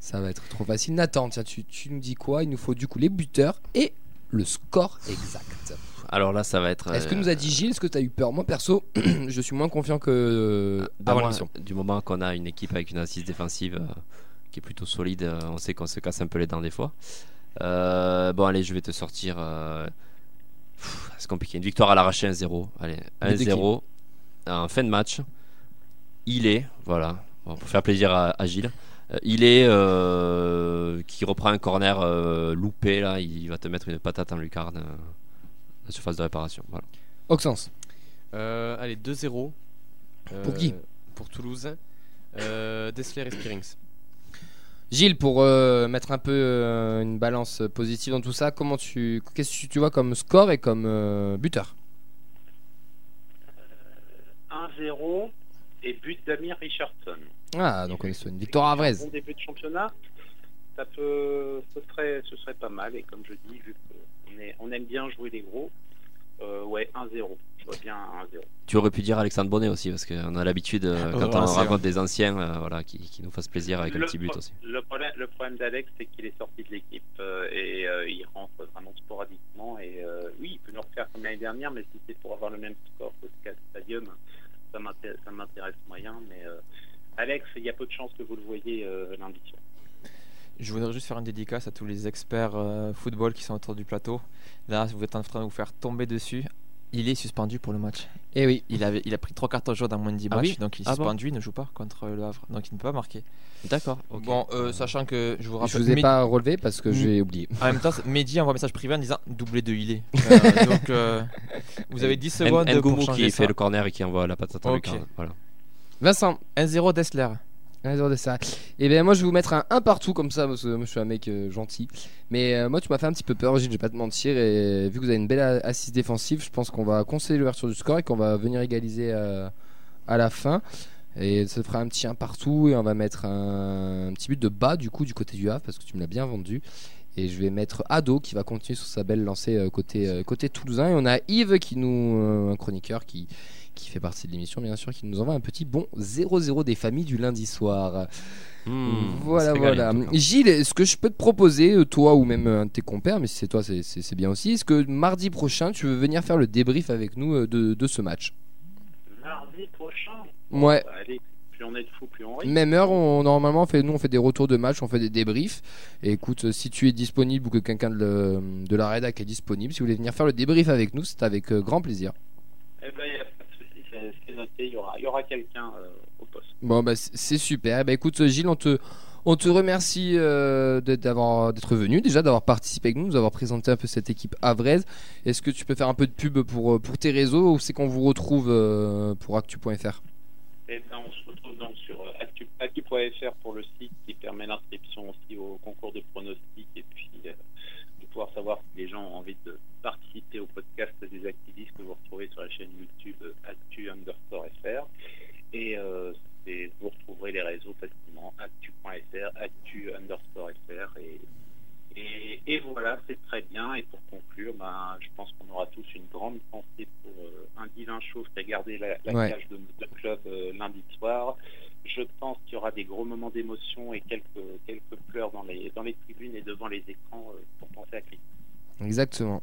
ça va être trop facile. Nathan, tiens, tu, tu nous dis quoi? Il nous faut du coup les buteurs et le score exact. Alors là, ça va être. Est-ce que euh, nous a dit Gilles Est-ce que tu as eu peur? Moi perso, je suis moins confiant que euh, avant l'émission. du moment qu'on a une équipe avec une assise défensive euh, qui est plutôt solide, euh, on sait qu'on se casse un peu les dents des fois. Euh, bon, allez, je vais te sortir. C'est compliqué. Une victoire à l'arraché 1-0. Allez, Mais de qui 1-0 en fin de match. Il est, voilà, bon, pour faire plaisir à, à Gilles. Euh, il est euh, qui reprend un corner euh, loupé là, il va te mettre une patate en lucarne, euh, la surface de réparation. Voilà. Auxence. Euh, allez, 2-0. Pour qui? Pour Toulouse. Euh, Dessler et Spearings. Gilles, pour euh, mettre un peu euh, une balance positive dans tout ça, comment tu, qu'est-ce que tu vois comme score et comme euh, buteur? 1-0 et but d'Amir Richardson. Ah, donc on est sur une victoire à Un Vraise. bon début de championnat, ça peut, ce serait, ce serait pas mal. Et comme je dis, vu qu'on est- on aime bien jouer les gros, euh, ouais, 1-0. Je vois bien 1-0. Tu aurais pu dire Alexandre Bonnet aussi, parce qu'on a l'habitude, euh, Oh, quand on raconte des anciens, euh, voilà, qui, qui nous fassent plaisir avec un Le petit but aussi. Le problème, le problème d'Alex, c'est qu'il est sorti de l'équipe euh, et euh, il rentre vraiment sporadiquement. Et euh, oui, il peut nous refaire comme l'année dernière, mais si c'est pour avoir le même score que Sky Stadium, ça m'intéresse, moyen. Mais euh, Alex, il y a peu de chances que vous le voyez euh, lundi. Je voudrais juste faire une dédicace à tous les experts euh, football qui sont autour du plateau. Là, vous êtes en train de vous faire tomber dessus. Il est suspendu pour le match. Eh oui. Il, avait, il a pris trois cartons jaunes en moins de 10 Ah matchs, oui donc il est Ah bon suspendu, il ne joue pas contre le Havre, donc il ne peut pas marquer. D'accord. Bon, euh, sachant que je vous Je rappelle, vous ai Mehdi- pas relevé parce que Mm. j'ai oublié. en même temps, Mehdi envoie un message privé en disant doublé de il est. Euh, donc euh, vous avez 10 secondes pour Ngoumou changer qui ça. fait le corner et qui envoie la patate en Ok. lucarne. Voilà. Vincent, 1-0 Dessler. 1-0 de ça. Et bien moi je vais vous mettre un 1 partout comme ça parce que moi je suis un mec euh, gentil. Mais euh, moi tu m'as fait un petit peu peur, Gilles, je vais pas te mentir. Et vu que vous avez une belle assise défensive, je pense qu'on va conseiller l'ouverture du score et qu'on va venir égaliser euh, à la fin. Et ça fera un petit 1 partout et on va mettre un, petit but de bas du coup du côté du Havre parce que tu me l'as bien vendu. Et je vais mettre Ado qui va continuer sur sa belle lancée euh, côté, euh, côté toulousain. Et on a Yves qui nous, euh, un chroniqueur qui, qui fait partie de l'émission bien sûr, qui nous envoie un petit bon 0-0 des familles du lundi soir. Mmh, voilà, voilà. Gilles, est-ce que je peux te proposer, euh, toi ou même euh, un de tes compères, mais si c'est toi, c'est- bien aussi, est-ce que mardi prochain, tu veux venir faire le débrief avec nous euh, de, de ce match? Mardi prochain? Ouais. Bah, allez, plus on est de fous, plus on rit. Même heure, on, normalement, on fait, nous on fait des retours de match, on fait des débriefs. Et écoute, si tu es disponible ou que quelqu'un de, de la rédac est disponible, si vous voulez venir faire le débrief avec nous, c'est avec euh, grand plaisir. Eh ben, c'est c'est noté. Il y aura, y aura quelqu'un euh, au poste. Bon, bah, c'est super. Bah, écoute, Gilles, on te, on te remercie euh, d'être- venu, déjà d'avoir participé avec nous, nous avoir présenté un peu cette équipe havraise. Est-ce que tu peux faire un peu de pub pour, euh, pour tes réseaux ou c'est qu'on vous retrouve euh, pour actu.fr Et ben, on se retrouve donc sur actu- actu.fr pour le site qui permet l'inscription aussi au concours de pronostics et puis euh, pouvoir savoir si les gens ont envie de participer au podcast des activistes que vous retrouvez sur la chaîne YouTube euh, actu underscore fr. Et euh, vous retrouverez les réseaux facilement actu.fr, actu underscore fr et et, et voilà, c'est très bien. Et pour conclure, ben, je pense qu'on aura tous une grande pensée pour euh, un divin chauve qui a gardé la, la Ouais. cage de notre club euh, lundi soir. Je pense qu'il y aura des gros moments d'émotion et quelques, quelques pleurs dans les, dans les tribunes et devant les écrans euh, pour penser à Christ. Exactement.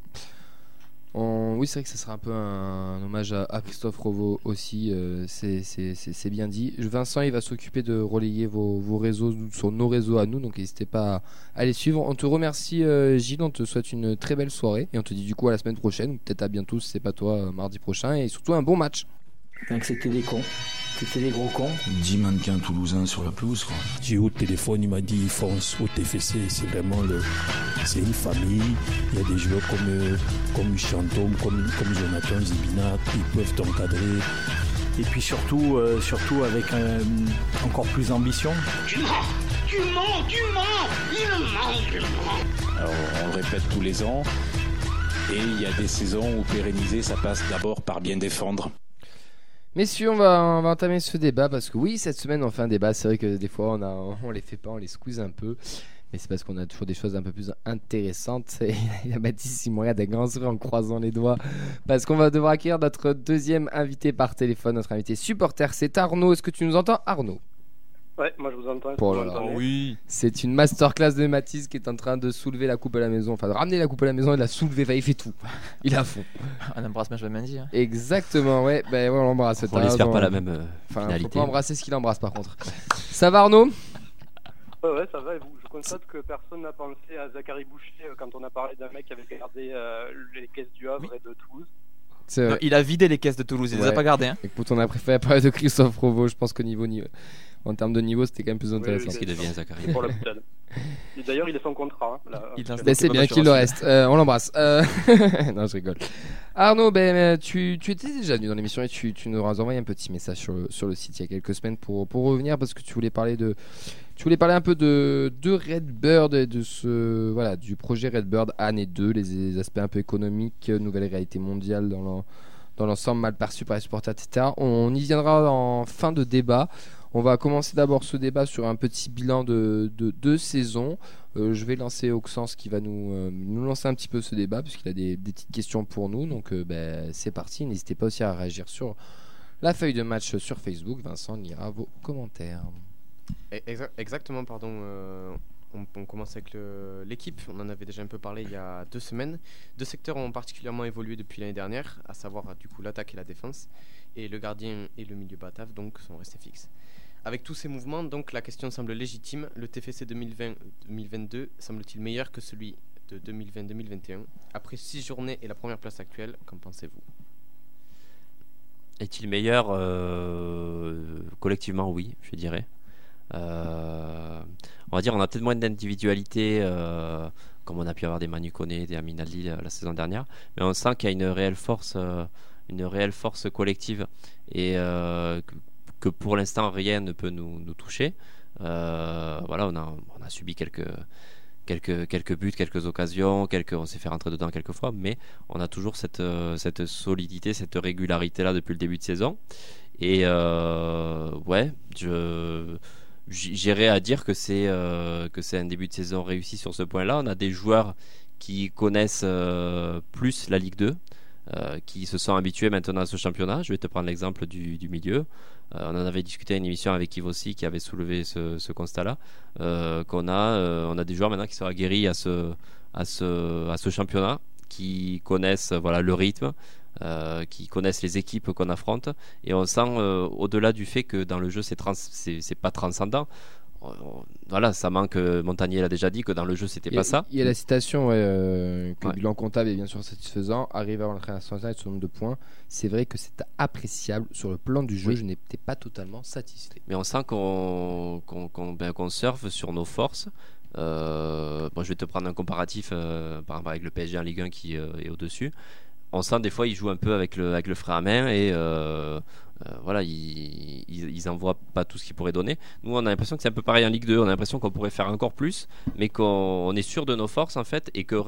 Oui, c'est vrai que ce sera un peu un, hommage à, Christophe Rovo aussi. euh, c'est- bien dit. Vincent, il va s'occuper de relayer vos, vos réseaux sur nos réseaux à nous, donc n'hésitez pas à, les suivre. On te remercie, euh, Gilles. On te souhaite une très belle soirée et on te dit du coup à la semaine prochaine, peut-être à bientôt si c'est pas toi, mardi prochain, et surtout un bon match. Donc c'était des cons. C'était des gros cons. 10 mannequins toulousains sur la pelouse, quoi. J'ai eu au téléphone, il m'a dit fonce au TFC, c'est vraiment le, c'est une famille. Il y a des joueurs comme, euh, comme Chantôme, comme, comme Jonathan Zibina, ils peuvent t'encadrer. Et puis surtout, euh, surtout avec euh, encore plus d'ambition. Tu tu Tu mens, tu mens Il ment, il ment Alors, on le répète tous les ans. Et il y a des saisons où pérenniser, ça passe d'abord par bien défendre. Messieurs, on va, on va entamer ce débat parce que oui, cette semaine on fait un débat. C'est vrai que des fois on, a, on les fait pas, on les squeeze un peu. Mais c'est parce qu'on a toujours des choses un peu plus intéressantes. Et il y a Baptiste Simon des grands sourires en croisant les doigts. Parce qu'on va devoir accueillir notre deuxième invité par téléphone, notre invité supporter. C'est Arnaud. Est-ce que tu nous entends, Arnaud? Ouais, moi je vous entends. que Oh là Oui. C'est une masterclass de Mathis qui est en train de soulever la coupe à la maison. Enfin, de ramener la coupe à la maison et de la soulever. Enfin, il fait tout. Il est à fond. On embrasse Benjamin Hein. Exactement, ouais. Ben ouais, on l'embrasse. On raison. pas la même euh, Enfin, faut finalité. pas embrasser ce qu'il embrasse par contre. Ça va, Arnaud? Ouais, ouais, ça va. Et vous? Je constate que personne n'a pensé à Zachary Boucher euh, quand on a parlé d'un mec qui avait gardé euh, les caisses du Havre et de Toulouse. Il a vidé les caisses de Toulouse, il les a Ouais. pas gardées. Hein. Écoute, on a préféré parler de Christophe Provo. Je pense qu'au niveau, niveau- en termes de niveau, c'était quand même plus intéressant. Qu'est-ce qu'il devient, Zachary Pour d'ailleurs, il est sans contrat. hein, là, Il lance c'est bien qu'il le reste. Euh, on l'embrasse. Euh, non, je rigole. Arnaud, ben, euh, tu, tu étais déjà venu dans l'émission et tu, tu nous as envoyé un petit message sur le, sur le site il y a quelques semaines pour, pour revenir parce que tu voulais parler de. Tu voulais parler un peu de, de Redbird et de ce voilà du projet Redbird année 2, les, les aspects un peu économiques, nouvelle réalité mondiale dans l'ensemble mal perçu par les supporters, etc. On y viendra en fin de débat. On va commencer d'abord ce débat sur un petit bilan de de deux saisons. Euh, je vais lancer Oxens qui va nous, euh, nous lancer un petit peu ce débat puisqu'il a des, petites questions pour nous. Donc euh, ben, c'est parti. N'hésitez pas aussi à réagir sur la feuille de match sur Facebook. Vincent lira vos commentaires. Exa- Exactement, pardon. euh, on, commence avec l'équipe. On en avait déjà un peu parlé il y a deux semaines. Deux secteurs ont particulièrement évolué depuis l'année dernière, à savoir du coup l'attaque et la défense. Et le gardien et le milieu batave donc sont restés fixes. Avec tous ces mouvements, donc la question semble légitime. Le TFC 2020-2022 semble-t-il meilleur que celui de 2020-2021 Après six journées et la première place actuelle, qu'en pensez-vous? Est-il meilleur euh, Collectivement, oui, je dirais. Euh, on va dire on a peut-être moins d'individualité, euh, comme on a pu avoir des Manu Koné, des Amin Ali euh, la saison dernière, mais on sent qu'il y a une réelle force, une réelle force collective. Et que, pour l'instant rien ne peut nous, toucher. Euh, voilà, on a, subi quelques quelques, quelques buts, quelques occasions, quelques, on s'est fait rentrer dedans quelques fois, mais on a toujours cette, euh, cette solidité, cette régularité là depuis le début de saison. Et euh, ouais, je j'irais à dire que c'est un début de saison réussi sur ce point-là. On a des joueurs qui connaissent plus la Ligue 2. euh, qui se sont habitués maintenant à ce championnat. Je vais te prendre l'exemple du milieu. Euh, on en avait discuté à une émission avec Yves aussi qui avait soulevé ce, constat-là. euh, qu'on a, euh, on a des joueurs maintenant qui sont aguerris à ce, à ce, à ce championnat, qui connaissent voilà, le rythme, qui connaissent les équipes qu'on affronte. Et on sent, au-delà du fait que dans le jeu, c'est, trans- c'est, c'est pas transcendant. Voilà, ça manque. euh, Montagnier l'a déjà dit que dans le jeu, c'était pas ça. Il y a la citation ouais, euh, que Ouais. bilan comptable est bien sûr satisfaisant. Arriver à l'entrée internationale sur le nombre de points, c'est vrai que c'est appréciable. Sur le plan du jeu, Oui. je n'étais pas totalement satisfait. Mais on sent qu'on ben, surfe sur nos forces. Euh, bon, je vais te prendre un comparatif euh, par exemple avec le PSG en Ligue 1 qui est au-dessus. On sent des fois ils jouent un peu avec le, avec frein à main et euh, euh, voilà, ils, ils, ils pas tout ce qu'ils pourraient donner. Nous, on a l'impression que c'est un peu pareil en Ligue 2. On a l'impression qu'on pourrait faire encore plus, mais qu'on on est sûr de nos forces en fait et que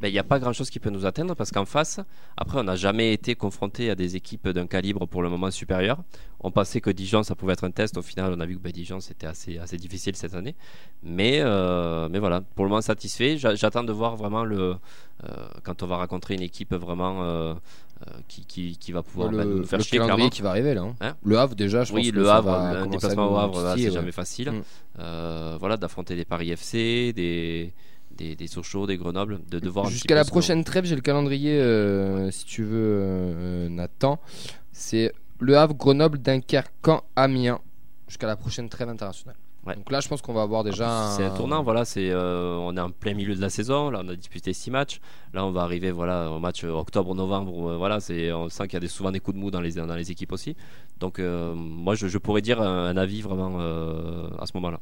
ben, il n'y a pas grand chose qui peut nous atteindre parce qu'en face, après, on n'a jamais été confronté à des équipes d'un calibre pour le moment supérieur. On pensait que Dijon, ça pouvait être un test. Au final, on a vu que ben, Dijon, c'était assez, assez difficile cette année. Mais, euh, mais voilà, pour le moment satisfait. J'a- J'attends de voir vraiment le, euh, quand on va rencontrer une équipe vraiment euh, qui, qui, qui va pouvoir le, ben, nous faire le chier clairement. qui va arriver là. hein. Hein le Havre déjà, je oui, pense que le ça Havre, va un déplacement au Havre, c'est ouais. jamais facile. Mm. Voilà, d'affronter des Paris FC, des, des, des Sochaux, des Grenoble, de, de voir Jusqu'à la prochaine trêve, j'ai le calendrier, euh, si tu veux, euh, Nathan. C'est Le Havre, Grenoble, Dunkerque, Caen, Amiens. Jusqu'à la prochaine trêve internationale. Ouais. Donc là, je pense qu'on va avoir déjà. C'est un tournant, voilà. C'est, euh, on est en plein milieu de la saison. Là, on a disputé six matchs. Là, on va arriver, voilà, au match octobre-novembre. euh, voilà, c'est, on sent qu'il y a des, souvent des coups de mou dans les dans les équipes aussi. Donc, euh, moi, je, je pourrais dire un, un avis vraiment euh, à ce moment-là.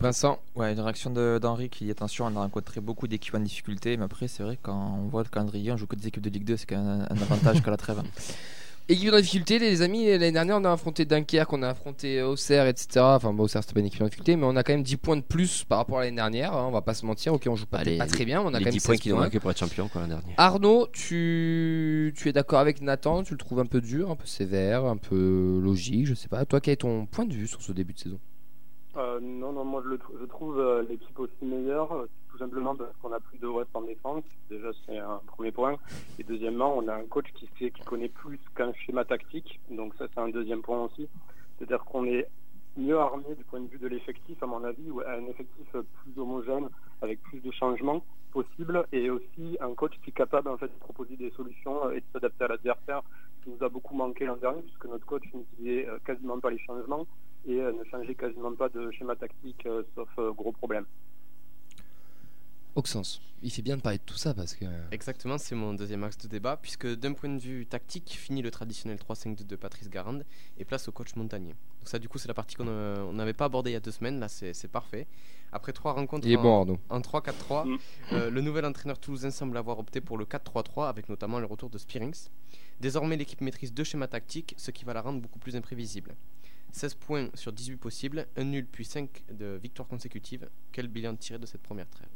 Vincent Ouais, une réaction d'Henri qui dit attention, on a rencontré beaucoup d'équipes en difficulté, mais après, c'est vrai, quand on voit le calendrier, on joue que des équipes de Ligue 2, c'est quand même un, un avantage qu'à la trêve. Équipe en difficulté, les amis. L'année dernière, on a affronté Dunkerque, on a affronté Auxerre, etc. Enfin, bon, Auxerre, c'était pas une équipe en difficulté, mais on a quand même 10 points de plus par rapport à l'année dernière. hein, on va pas se mentir. Ok, on joue pas, Bah, peut-être les- pas très bien, mais on a les quand même 10 points 16 qui nous manquaient pour être champion quoi l'an dernier. Arnaud, tu, tu es d'accord avec Nathan? Tu le trouves un peu dur, un peu sévère, un peu logique Je sais pas. Toi, quel est ton point de vue sur ce début de saison? Euh, non, non, moi je, le je trouve euh, l'équipe aussi meilleure, euh, tout simplement parce qu'on a plus de West en défense. Déjà, c'est un premier point. Et deuxièmement, on a un coach qui sait, qui connaît plus qu'un schéma tactique. Donc ça, c'est un deuxième point aussi. C'est-à-dire qu'on est mieux armé du point de vue de l'effectif, à mon avis, ou un effectif plus homogène, avec plus de changements possibles, et aussi un coach qui est capable en fait de proposer des solutions et de s'adapter à l'adversaire. qui nous a beaucoup manqué l'an dernier, puisque notre coach n'utilisait quasiment pas les changements et euh, ne changeait quasiment pas de schéma tactique, euh, sauf euh, gros problème. Auxence. Il fait bien de parler de tout ça parce que. Exactement, c'est mon deuxième axe de débat, puisque d'un point de vue tactique, finit le traditionnel 3-5-2 de Patrice Garande et place au coach Montagnier. Donc ça, du coup, c'est la partie qu'on euh, on n'avait pas abordée il y a deux semaines, là, c'est parfait. Après trois rencontres Il est en, bon, Arnaud. en 3-4-3, euh, le nouvel entraîneur toulousain semble avoir opté pour le 4-3-3, avec notamment le retour de Spearings. Désormais, l'équipe maîtrise deux schémas tactiques, ce qui va la rendre beaucoup plus imprévisible. 16 points sur 18 possibles, un nul puis 5 de victoires consécutives. Quel bilan tiré de cette première trêve?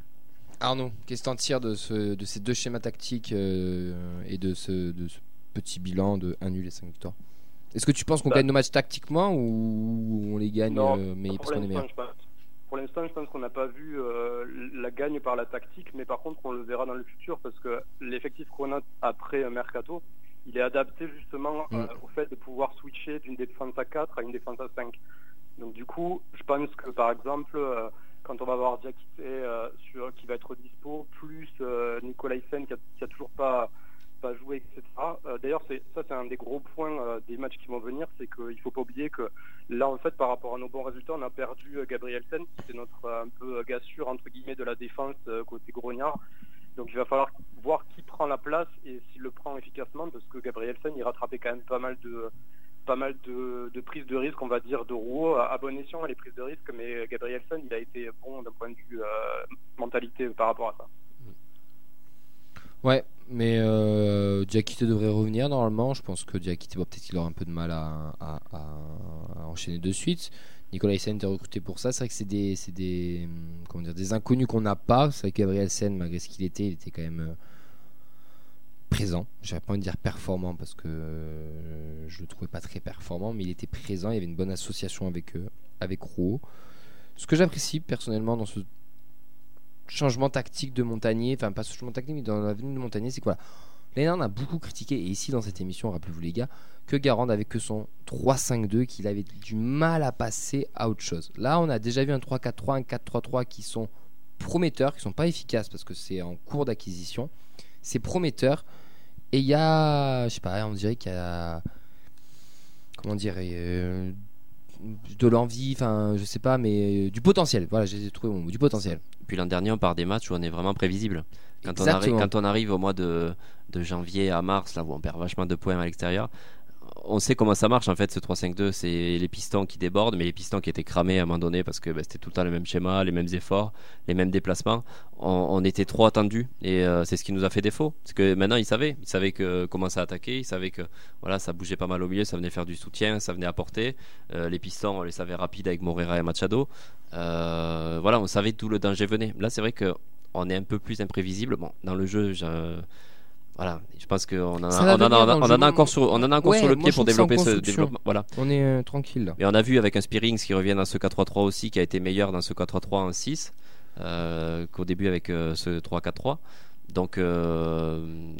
Arnaud, qu'est-ce que t'en tires de, ce, de ces deux schémas tactiques euh, et de ce, de ce petit bilan de 1 nul et 5 victoires? Est-ce que tu penses qu'on Bah. gagne nos matchs tactiquement ou on les gagne Non, euh, mais pour parce qu'on est l'instant, meilleur? je pense- Pour l'instant, je pense qu'on n'a pas vu euh, la gagne par la tactique, mais par contre, on le verra dans le futur parce que l'effectif qu'on a après Mercato, il est adapté justement Mm. euh, au fait de pouvoir switcher d'une défense à 4 à une défense à 5. Donc du coup, je pense que par exemple, euh, quand on va avoir Diakité euh, sur, qui va être dispo, plus euh, Nicolas Hyssen qui a, qui a toujours pas pas joué, etc. D'ailleurs, ça c'est un des gros points des matchs qui vont venir, c'est qu'il faut pas oublier que là, en fait, par rapport à nos bons résultats, on a perdu Gabriel Sen, qui était notre un peu sûr entre guillemets de la défense côté grognard. Donc il va falloir voir qui prend la place et s'il le prend efficacement, parce que Gabriel Sen, il rattrapait quand même pas mal de pas mal de, prises de risque, on va dire, de Rouault à, à bon escient les prises de risque, mais Gabriel Sen, il a été bon d'un point de vue euh, mentalité par rapport à ça. Ouais, mais euh, devrait revenir normalement. Je pense que Diakité, bon, peut-être qu'il aura un peu de mal à enchaîner de suite. Nicolas Hyssen était recruté pour ça. C'est vrai que c'est des, des, comment dire, des inconnus qu'on n'a pas. C'est vrai que Gabriel Sen, malgré ce qu'il était, il était quand même euh, présent. J'aurais pas envie de dire performant parce que euh, je le trouvais pas très performant, mais il était présent. Il y avait une bonne association avec, euh, avec Rouault. Ce que j'apprécie personnellement dans ce changement tactique de Montagnier, enfin pas ce changement tactique, mais dans la venue de Montagnier, c'est que voilà. L'année on a beaucoup critiqué, et ici dans cette émission, rappelez-vous les gars, que Garand avait que son 3-5-2, qu'il avait du mal à passer à autre chose. Là, on a déjà vu un 3-4-3, un 4-3-3 qui sont prometteurs, qui sont pas efficaces parce que c'est en cours d'acquisition. C'est prometteur. Et il y a, je sais pas, on dirait qu'il y a, comment dire, euh, de l'envie, enfin, je sais pas, mais euh, du potentiel. Voilà, j'ai trouvé du potentiel. Puis l'an dernier, on part des matchs où on est vraiment prévisible. Quand, on arrive, Exactement. quand on arrive au mois de, de janvier à mars, là où on perd vachement de points à l'extérieur, on sait comment ça marche en fait ce 3-5-2 c'est les pistons qui débordent mais les pistons qui étaient cramés à un moment donné parce que bah, c'était tout le temps le même schéma les mêmes efforts les mêmes déplacements. On, était trop attendus et euh, c'est ce qui nous a fait défaut. Parce que maintenant ils savaient. Ils savaient que comment ça attaquer ils savaient que voilà ça bougeait pas mal au milieu ça venait faire du soutien ça venait apporter. Euh, les pistons on les savait rapides avec Morera et Machado. Euh, voilà on savait d'où le danger venait. Là c'est vrai que on est un peu plus imprévisible. Bon dans le jeu je- voilà, je pense qu'on en a, on en on en encore sur, on en a encore Ouais, sur le pied pour développer ce développement. Voilà. On est euh, tranquille là. Et on a vu avec un Spearings qui revient dans ce 4-3-3 aussi, qui a été meilleur dans ce 4-3-3 en 6 euh, qu'au début avec euh, ce 3-4-3. Donc il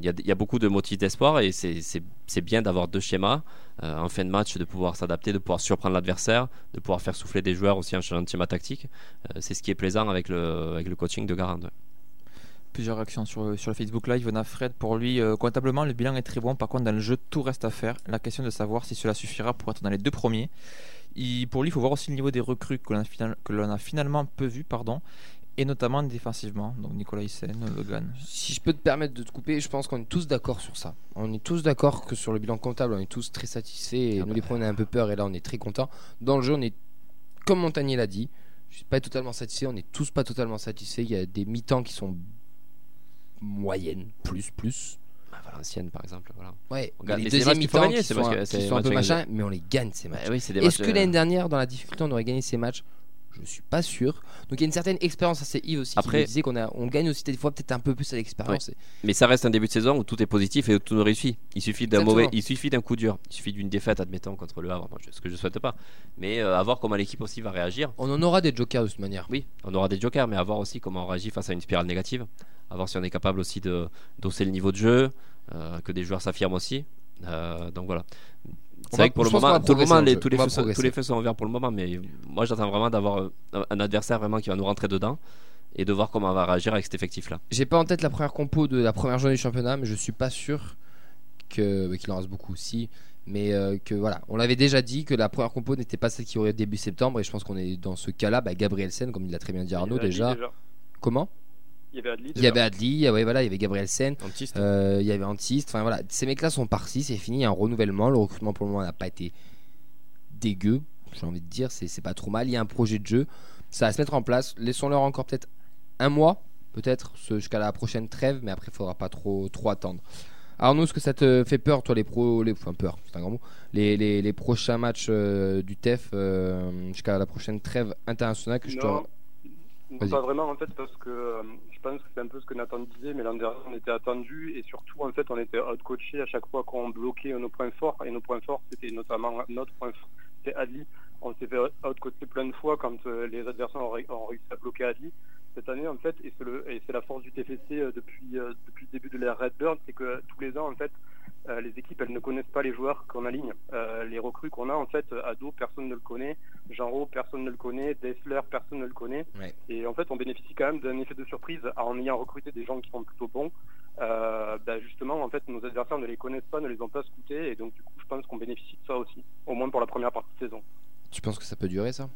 y, a- il y a beaucoup de motifs d'espoir et c'est- bien d'avoir deux schémas en fin de match, de pouvoir s'adapter, de pouvoir surprendre l'adversaire, de pouvoir faire souffler des joueurs aussi en changeant de schéma tactique. C'est ce qui est plaisant avec le, avec le coaching de Garand. Plusieurs réactions sur, sur le Facebook Live. On a Fred, pour lui, euh, comptablement, le bilan est très bon. Par contre, dans le jeu, tout reste à faire. La question de savoir si cela suffira pour être dans les deux premiers. Il- pour lui, il faut voir aussi le niveau des recrues que l'on a, final- finalement peu vu, pardon, et notamment défensivement. Donc Nicolas Hyssen, Logan. Si je peux te permettre de te couper, je pense qu'on est tous d'accord sur ça. On est tous d'accord que sur le bilan comptable, on est tous très satisfaits. Et nous, les pros, on a un peu peur et là, on est très contents. Dans le jeu, on est, comme Montagnier l'a dit, je suis pas totalement satisfait. On est tous pas totalement satisfaits. Il y a des mi-temps qui sont moyennes, plus, plus. Valenciennes par exemple. Voilà. Ouais, On les des deuxièmes mi-temps gagner, qui c'est sont, parce que qui c'est sont un peu machin, mais on les gagne ces matchs. Bah oui, des Est-ce matchs, que l'année dernière, dans la difficulté, on aurait gagné ces matchs? Je suis pas sûr. Donc il y a une certaine expérience, ça c'est Yves aussi Après- qui disait qu'on a, on gagne aussi des fois peut-être un peu plus à l'expérience. Mais ça reste un début de saison où tout est positif et où tout nous réussit. Il suffit d'un mauvais, il suffit d'un coup dur, il suffit d'une défaite, admettons contre le Havre, ce que je souhaite pas. Mais euh, à voir comment l'équipe aussi va réagir. On en aura des jokers de toute manière. Oui, on aura des jokers, mais à voir aussi comment on réagit face à une spirale négative. À voir si on est capable aussi de d'osser le niveau de jeu, euh, que des joueurs s'affirment aussi. Euh, donc voilà. C'est va- vrai que pour le moment, le les- tous, les feux, sont- tous les feux sont ouverts pour le moment, mais moi j'attends vraiment d'avoir un- adversaire vraiment qui va nous rentrer dedans et de voir comment on va réagir avec cet effectif-là. J'ai pas en tête la première compo de la première journée du championnat, mais je suis pas sûr que bah, qu'il en reste beaucoup aussi. Mais euh, que voilà, on l'avait déjà dit que la première compo n'était pas celle qui aurait début septembre, et je pense qu'on est dans ce cas-là. Bah, Gabriel Sen, comme il l'a très bien dit Arnaud, déjà. Comment? Il y avait Adli. Il y avait Adli, ah ouais, voilà, il y avait Gabriel Sen, Antiste. euh, il y avait Antiste. Enfin voilà, ces mecs-là sont partis, c'est fini, il y a un renouvellement. Le recrutement pour le moment n'a pas été dégueu, j'ai envie de dire, c'est c'est pas trop mal. Il y a un projet de jeu, ça va se mettre en place. Laissons-leur encore peut-être un mois, peut-être, jusqu'à la prochaine trêve, mais après il faudra pas trop, trop attendre. Arnaud, est-ce que ça te fait peur, toi, les pros, les, enfin peur, c'est un grand mot, les, les, les prochains matchs euh, du TEF euh, jusqu'à la prochaine trêve internationale que je te... Non, non, Vas-y. pas vraiment en fait parce que euh, pense que c'est un peu ce que Nathan disait, mais l'an dernier on était attendu et surtout en fait on était out-coaché à chaque fois qu'on bloquait nos points forts et nos points forts c'était notamment notre point fort, c'était Adli. On s'est fait out-coacher plein de fois quand euh, les adversaires ont, ré- ont réussi à bloquer Adli. Cette année en fait, et c'est le- et c'est la force du TFC euh, depuis, euh, depuis le début de l'ère Redbird, c'est que tous les ans en fait euh, les équipes elles ne connaissent pas les joueurs qu'on aligne. Euh, les recrues qu'on a en fait, Ado personne ne le connaît, Genro personne ne le connaît, Dessler personne ne le connaît. Ouais. Et en fait, on bénéficie quand même d'un effet de surprise en ayant recruté des gens qui sont plutôt bons. Euh, bah, justement, en fait, nos adversaires ne les connaissent pas, ne les ont pas scoutés, et donc du coup, je pense qu'on bénéficie de ça aussi, au moins pour la première partie de saison. Tu penses que ça peut durer ça?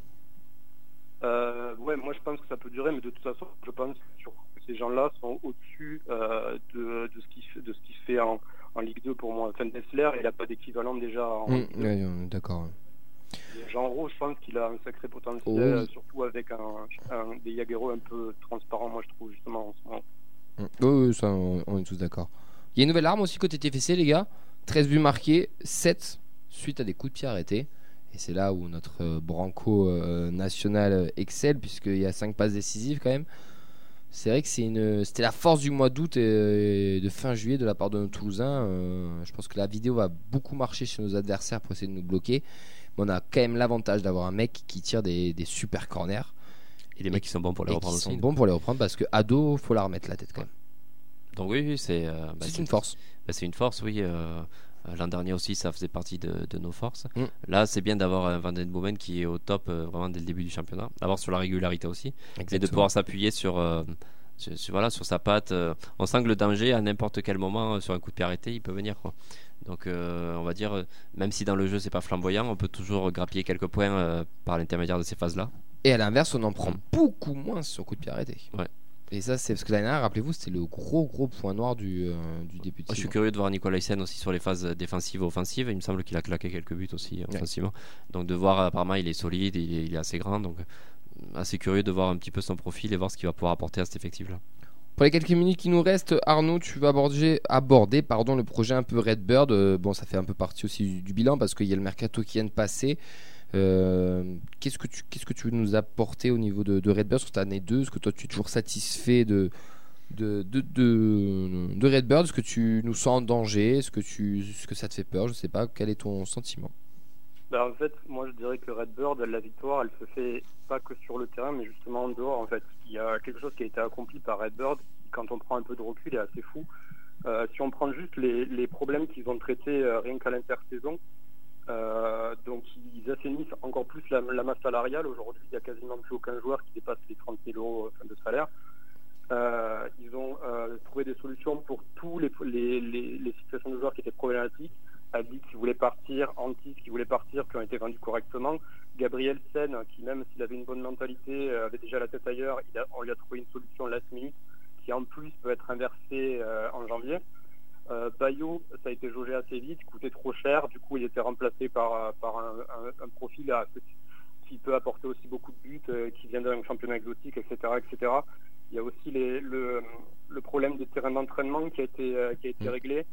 Euh, ouais, moi je pense que ça peut durer, mais de toute façon, je pense que ces gens-là sont au-dessus euh, de, de ce qui de ce qui se fait en, en Ligue 2 pour moi. Enfin, Dessler, il n'a pas d'équivalent déjà en Ligue 2. ouais, on est D'accord. Jean Rose, je pense qu'il a un sacré potentiel, Oh, oui. euh, surtout avec un, un- des Jaguero un peu transparents, moi je trouve, justement, en ce moment. Hum. Oui, oui, ça, on, on est tous d'accord. Il y a une nouvelle arme aussi côté TFC, les gars. 13 buts marqués, 7 suite à des coups de pied arrêtés. Et c'est là où notre euh, Branco euh, national excelle, puisqu'il y a 5 passes décisives quand même. C'est vrai que c'est une, c'était la force du mois d'août et de fin juillet de la part de nos Toulousains. Euh, je pense que la vidéo va beaucoup marcher chez nos adversaires pour essayer de nous bloquer. Mais on a quand même l'avantage d'avoir un mec qui tire des, des super corners. Et des mecs qui sont bons pour les et reprendre qui sont bons pour les reprendre parce que ado, faut la remettre la tête quand même. Donc oui, c'est euh, bah, C'est une force. bah, c'est une force, oui. euh, L'an dernier aussi, ça faisait partie de, de nos forces. Mm. Là, c'est bien d'avoir un Van Den Boomen qui est au top euh, vraiment dès le début du championnat. D'avoir sur la régularité aussi. Et de pouvoir s'appuyer sur, euh, sur, voilà, sur sa patte. euh, on sent que le danger, à n'importe quel moment, euh, sur un coup de pied arrêté, il peut venir. Quoi. Donc, euh, on va dire, euh, même si dans le jeu, c'est pas flamboyant, on peut toujours grappiller quelques points euh, par l'intermédiaire de ces phases-là. Et à l'inverse, on en prend beaucoup moins sur coup de pied arrêté. Ouais. Et ça, c'est parce que l'année dernière, rappelez-vous, c'était le gros gros point noir du, euh, du début de Moi, je suis curieux de voir Nicolas Hyssen aussi sur les phases défensives et offensives. Il me semble qu'il a claqué quelques buts aussi Ouais. offensivement. Donc de voir, apparemment, il est solide, il est, il est assez grand. Donc assez curieux de voir un petit peu son profil et voir ce qu'il va pouvoir apporter à cet effectif-là. Pour les quelques minutes qui nous restent, Arnaud, tu vas aborder, aborder pardon, le projet un peu Redbird. Euh, bon, ça fait un peu partie aussi du, du bilan parce qu'il y a le mercato qui vient de passer. Euh, qu'est-ce que tu qu'est-ce que tu veux nous apporter au niveau de, de Redbird sur cette année 2 Est-ce que toi tu es toujours satisfait de de, de, Redbird Est-ce que tu nous sens en danger? Est-ce que tu est-ce que ça te fait peur? Je sais pas. Quel est ton sentiment? Ben, en fait, moi je dirais que Redbird, la victoire, elle se fait pas que sur le terrain, mais justement en dehors. En fait, il y a quelque chose qui a été accompli par Redbird, qui, quand on prend un peu de recul, est assez fou. Euh, si on prend juste les, problèmes qu'ils ont traités euh, rien qu'à l'intersaison, donc ils assainissent encore plus la, masse salariale. Aujourd'hui, il n'y a quasiment plus aucun joueur qui dépasse les 30 000 euros euh, de salaire. Euh, ils ont euh, trouvé des solutions pour tous les, situations de joueurs qui étaient problématiques. Adi qui voulait partir, Antis qui voulait partir, qui ont été vendus correctement. Gabriel Sen, qui même s'il avait une bonne mentalité, euh, avait déjà la tête ailleurs, il on lui a trouvé une solution last minute qui en plus peut être inversée euh, en janvier. Euh, Bayo, ça a été jaugé assez vite, coûtait trop cher, du coup il était remplacé par, euh, par un, un- un profil à- qui peut apporter aussi beaucoup de buts, euh, qui vient d'un championnat exotique, etc., etc. Il y a aussi les- le, le problème des terrains d'entraînement qui a été, euh, qui a été réglé.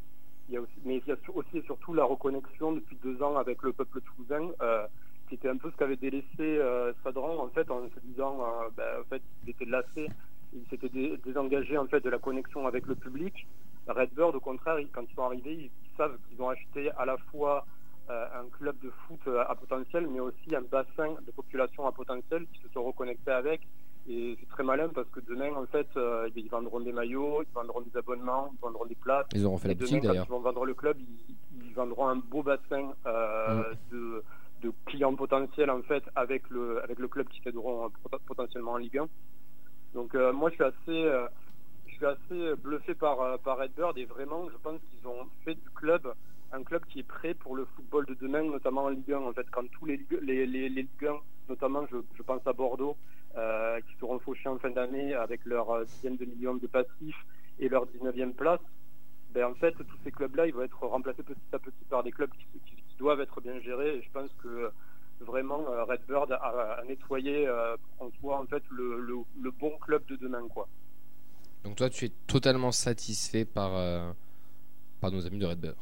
Il y a aussi, mais il y a aussi et surtout la reconnexion depuis deux ans avec le peuple toulousain, qui était un peu ce qu'avait délaissé Sadran en fait, en se disant, ben, en fait, il était lassé, il s'était dé- désengagé en fait de la connexion avec le public. Redbird, au contraire, ils- quand ils sont arrivés, ils, ils savent qu'ils ont acheté à la fois euh, un club de foot euh, à potentiel, mais aussi un bassin de population à potentiel qui se sont reconnectés avec. Et c'est très malin parce que demain, en fait, euh, ils vendront des maillots, ils vendront des abonnements, ils vendront des places. Ils auront fait la boutique, d'ailleurs. Ils vont vendre le club, ils, ils vendront un beau bassin euh, Mm. de, de clients potentiels en fait avec le avec le club qui s'aideront pot- potentiellement en Ligue 1. Donc moi, je suis assez assez bluffé par euh, par Redbird et vraiment, je pense qu'ils ont fait du club un club qui est prêt pour le football de demain, notamment en Ligue 1. En fait, quand tous les les, les, Ligue 1, notamment je, pense à Bordeaux, euh, qui seront fauchés en fin d'année avec leur euh, dizaine de millions de passifs et leur 19e place, ben en fait, tous ces clubs-là, ils vont être remplacés petit à petit par des clubs qui, doivent être bien gérés. Et je pense que vraiment Redbird a, a nettoyé euh, qu'on soit en fait le, le, le bon club de demain, quoi. Donc toi, tu es totalement satisfait par, euh, par nos amis de Redbird.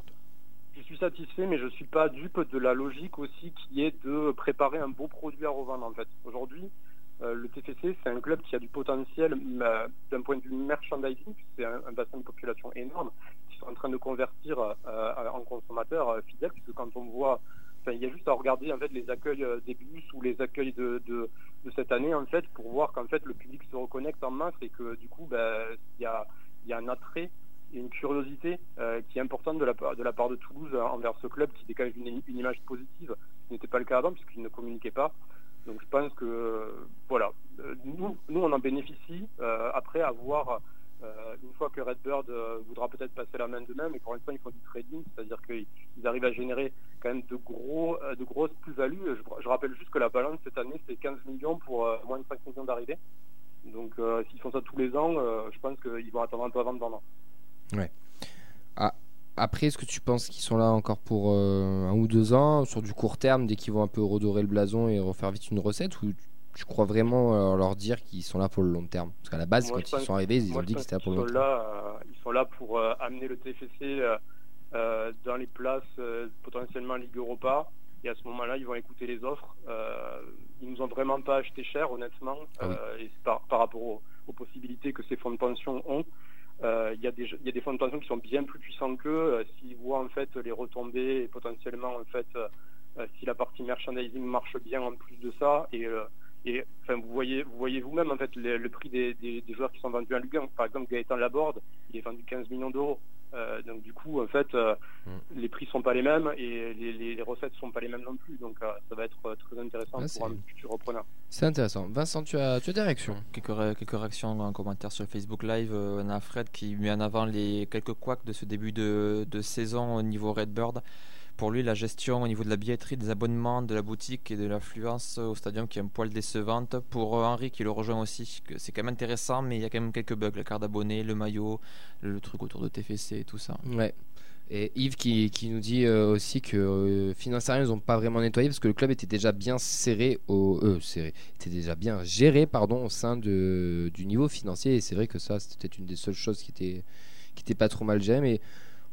Je suis satisfait, mais je suis pas dupe de la logique aussi qui est de préparer un beau produit à revendre en fait. Aujourd'hui, euh, le TFC, c'est un club qui a du potentiel euh, d'un point de vue merchandising, c'est un, bassin de population énorme, qui sont en train de convertir en consommateurs fidèles, puisque quand on voit, il y a juste à regarder en fait les accueils des bus ou les accueils de, de cette année en fait pour voir qu'en fait le public se reconnecte en masse et que du coup, ben, il y a, y a un attrait et une curiosité euh, qui est importante de la, part- de la part de Toulouse envers ce club qui dégage une, une image positive, ce n'était pas le cas avant puisqu'il ne communiquait pas. Donc je pense que voilà, Euh, nous, nous on en bénéficie. Euh, après avoir euh, une fois que Redbird euh, voudra peut-être passer la main demain, mais pour l'instant ils font du trading, c'est-à-dire qu'ils ils arrivent à générer quand même de gros, euh, de grosses plus-values. Je, rappelle juste que la balance cette année c'est 15 millions pour euh, moins de 5 millions d'arrivées. Donc s'ils font ça tous les ans, je pense qu'ils vont attendre un peu avant de vendre. Ouais. Ah, après, est-ce que tu penses qu'ils sont là encore pour un ou deux ans, sur du court terme, dès qu'ils vont un peu redorer le blason et refaire vite une recette tu crois vraiment euh, leur dire qu'ils sont là pour le long terme Parce qu'à la base, Moi, quand je ils sont arrivés, ils ont je dit qu'ils étaient là pour le long terme. là, euh, ils sont là pour euh, amener le TFC dans les places potentiellement Ligue Europa. Et à ce moment-là, ils vont écouter les offres. Euh, ils nous ont vraiment pas acheté cher, honnêtement, Ah oui. euh, et par, par rapport aux, aux possibilités que ces fonds de pension ont. Euh, Il y, a des- il y a des fonds de pension qui sont bien plus puissants qu'eux. S'ils voient en fait les retombées et potentiellement en fait si la partie merchandising marche bien en plus de ça et et enfin vous voyez vous voyez vous-même en fait le, le prix des, des- des joueurs qui sont vendus en Ligue 1. Par exemple Gaëtan Laborde, il est vendu 15 millions d'euros. Euh, donc du coup en fait euh, les prix sont pas les mêmes et les, les, les recettes sont pas les mêmes non plus. Donc euh, ça va être très intéressant Ah, pour un c'est- futur repreneur. C'est intéressant. Vincent, tu as, tu as des réactions Quelques, ré- quelques réactions en commentaire sur Facebook Live. On a Fred qui met en avant les quelques couacs de ce début de, de saison au niveau Redbird. Pour lui, la gestion au niveau de la billetterie, des abonnements, de la boutique et de l'affluence au stadium qui est un poil décevante. Pour euh, Henri qui le rejoint aussi, c'est quand même intéressant, mais il y a quand même quelques bugs. La carte d'abonné, le maillot, le truc autour de TFC et tout ça. Ouais. Et Yves qui, nous dit euh, aussi que euh, financièrement ils n'ont pas vraiment nettoyé parce que le club était déjà bien serré au serré était déjà bien géré pardon au sein de, du niveau financier et c'est vrai que ça c'était une des seules choses qui était qui était pas trop mal gérée mais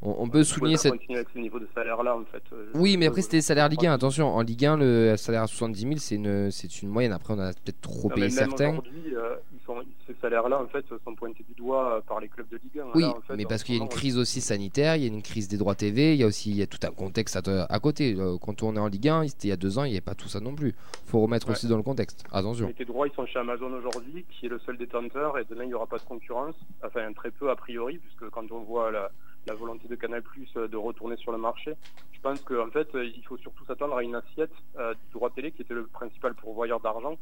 on, on peut souligner cette avec ce niveau de salaire là en fait. Euh, oui, mais après c'était salaire Ligue 1. Attention, en Ligue 1, le salaire à 70 000, c'est une, c'est une moyenne. Après, on a peut-être trop Non, payé même certains. aujourd'hui, euh, ils sont, ces salaires-là, en fait, sont pointés du doigt euh, par les clubs de Ligue 1. Oui, Là, en fait, mais parce ce qu'il y a une crise aussi sanitaire, il y a une crise des droits TV, il y a aussi il y a tout un contexte à, à côté. Quand on est en Ligue 1, c'était il y a deux ans, il n'y avait pas tout ça non plus. faut remettre Ouais. aussi dans le contexte. Attention. Tes droits, ils sont chez Amazon aujourd'hui, qui est le seul détenteur, et demain, il n'y aura pas de concurrence. Enfin, très peu a priori, puisque quand on voit la, la volonté de Canal Plus de retourner sur le marché, je pense qu'en fait, euh, il faut surtout s'attendre à une assiette euh, du droit télé, qui était le principal pourvoyeur d'argent,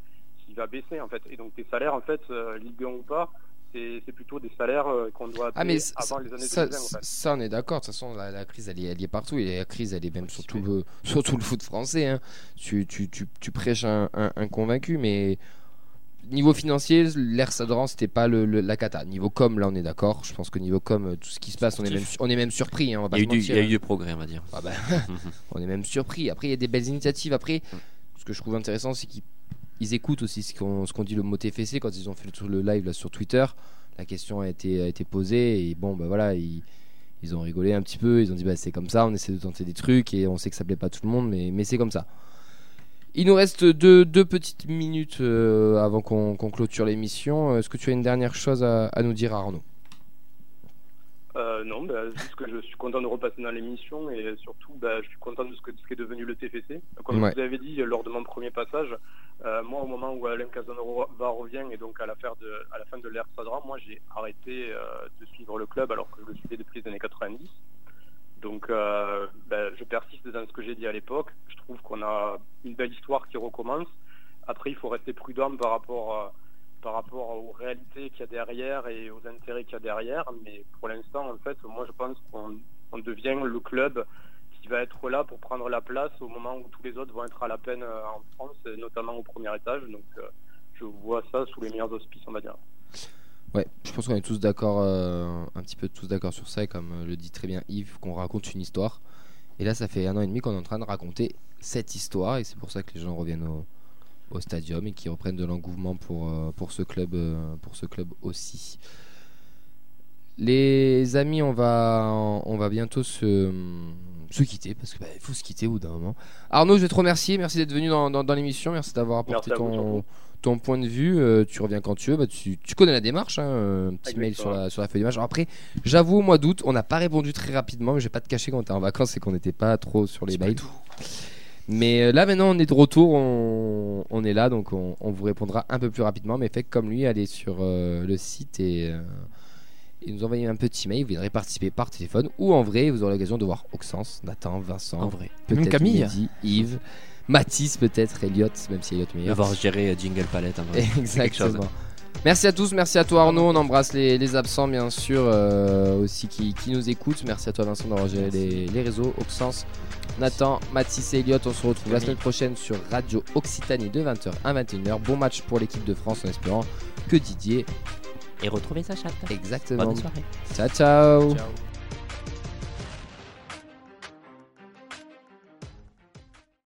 qui va baisser, en fait. Et donc, tes salaires, en fait, euh, Ligue 1 ou pas, c'est plutôt des salaires euh, qu'on doit Ah, mais ça, avant les années ça, 2020, en fait. ça, on est d'accord. De toute façon, la, la crise, elle est, elle est partout. Et la crise, elle est même sur tout le, sur tout le foot français. hein. Tu, tu, tu, tu prêches un, un- un convaincu, mais niveau financier, l'ère Sadran, c'était pas le, le- la cata. Niveau com, là, on est d'accord. Je pense que niveau com, euh, tout ce qui se passe, on est même, Sportif. on est même surpris. hein, on va pas Il y a eu du- mentir, il y a eu hein. du progrès, on va dire. Ah bah, on est même surpris. Après, il y a des belles initiatives. Après, ce que je trouve intéressant, c'est qu'ils ils écoutent aussi ce qu'on dit le mot TFC quand ils ont fait le, le live là sur Twitter. la question a été, a été posée et bon, bah voilà, ils, ils ont rigolé un petit peu. Ils ont dit, bah c'est comme ça, on essaie de tenter des trucs et on sait que ça plaît pas à tout le monde, mais, mais c'est comme ça. Il nous reste deux, deux petites minutes euh, avant qu'on clôture l'émission. Est-ce que tu as une dernière chose à, à nous dire, Arnaud? Euh, non, bah, juste que je suis content de repasser dans l'émission et surtout, bah, je suis content de ce, que, ce qui est devenu le TFC. Comme Ouais. vous avez dit lors de mon premier passage, euh, moi, au moment où Alain Casanova revient et donc à la, fin de, à la fin de l'ère Sadra, moi, j'ai arrêté euh, de suivre le club alors que je le suivais depuis les années 90. Donc, bah, je persiste dans ce que j'ai dit à l'époque. Trouve qu'on a une belle histoire qui recommence. Après, il faut rester prudent par rapport à par rapport aux réalités qu'il y a derrière et aux intérêts qu'il y a derrière. Mais pour l'instant, en fait, moi, je pense qu'on on devient le club qui va être là pour prendre la place au moment où tous les autres vont être à la peine euh, en France, notamment au premier étage. Donc, euh, je vois ça sous les meilleurs auspices, on va dire. Ouais, je pense qu'on est tous d'accord, euh, un petit peu tous d'accord sur ça, et comme euh, le dit très bien Yves, qu'on raconte une histoire. Et là, ça fait un an et demi qu'on est en train de raconter cette histoire, et c'est pour ça que les gens reviennent au, au stadium et qui reprennent de l'engouement pour, euh, pour, ce club, euh, pour ce club aussi. Les amis, on va, on va bientôt se, se quitter parce qu'il faut se quitter au bout d'un moment. Arnaud, je vais te remercier. Merci d'être venu dans, dans- dans l'émission. Merci d'avoir apporté Merci ton, ton point de vue. Euh, tu reviens quand tu veux. Bah, tu, tu connais la démarche. hein, Un petit mail sur la, sur la feuille d'image. Après, j'avoue, au mois d'août, on n'a pas répondu très rapidement. Mais je vais pas te cacher quand était en vacances et qu'on n'était pas trop sur les mails. Mais euh, là maintenant on est de retour, on, on est là donc on, on vous répondra un peu plus rapidement. Mais faites comme lui, allez sur euh, le site et, euh, et nous envoyer un petit mail. Vous viendrez participer par téléphone ou en vrai. Vous aurez l'occasion de voir Oxens, Nathan, Vincent, En vrai. peut-être Camille. Mehdi, Yves, Mathis peut-être, Elliot, même si Elliot meilleur. voir gérer Jingle Palette. en vrai. Exactement. Merci à tous, merci à toi Arnaud, on embrasse les, les absents bien sûr euh, aussi qui, qui nous écoutent. Merci à toi Vincent d'avoir géré les, les réseaux, Oxens, Nathan, Mathis et Elliot. On se retrouve la semaine prochaine sur Radio Occitanie de 20h à 21h. Bon match pour l'équipe de France en espérant que Didier Et retrouver sa chatte. exactement. Bonne soirée. Ciao ciao. Ciao.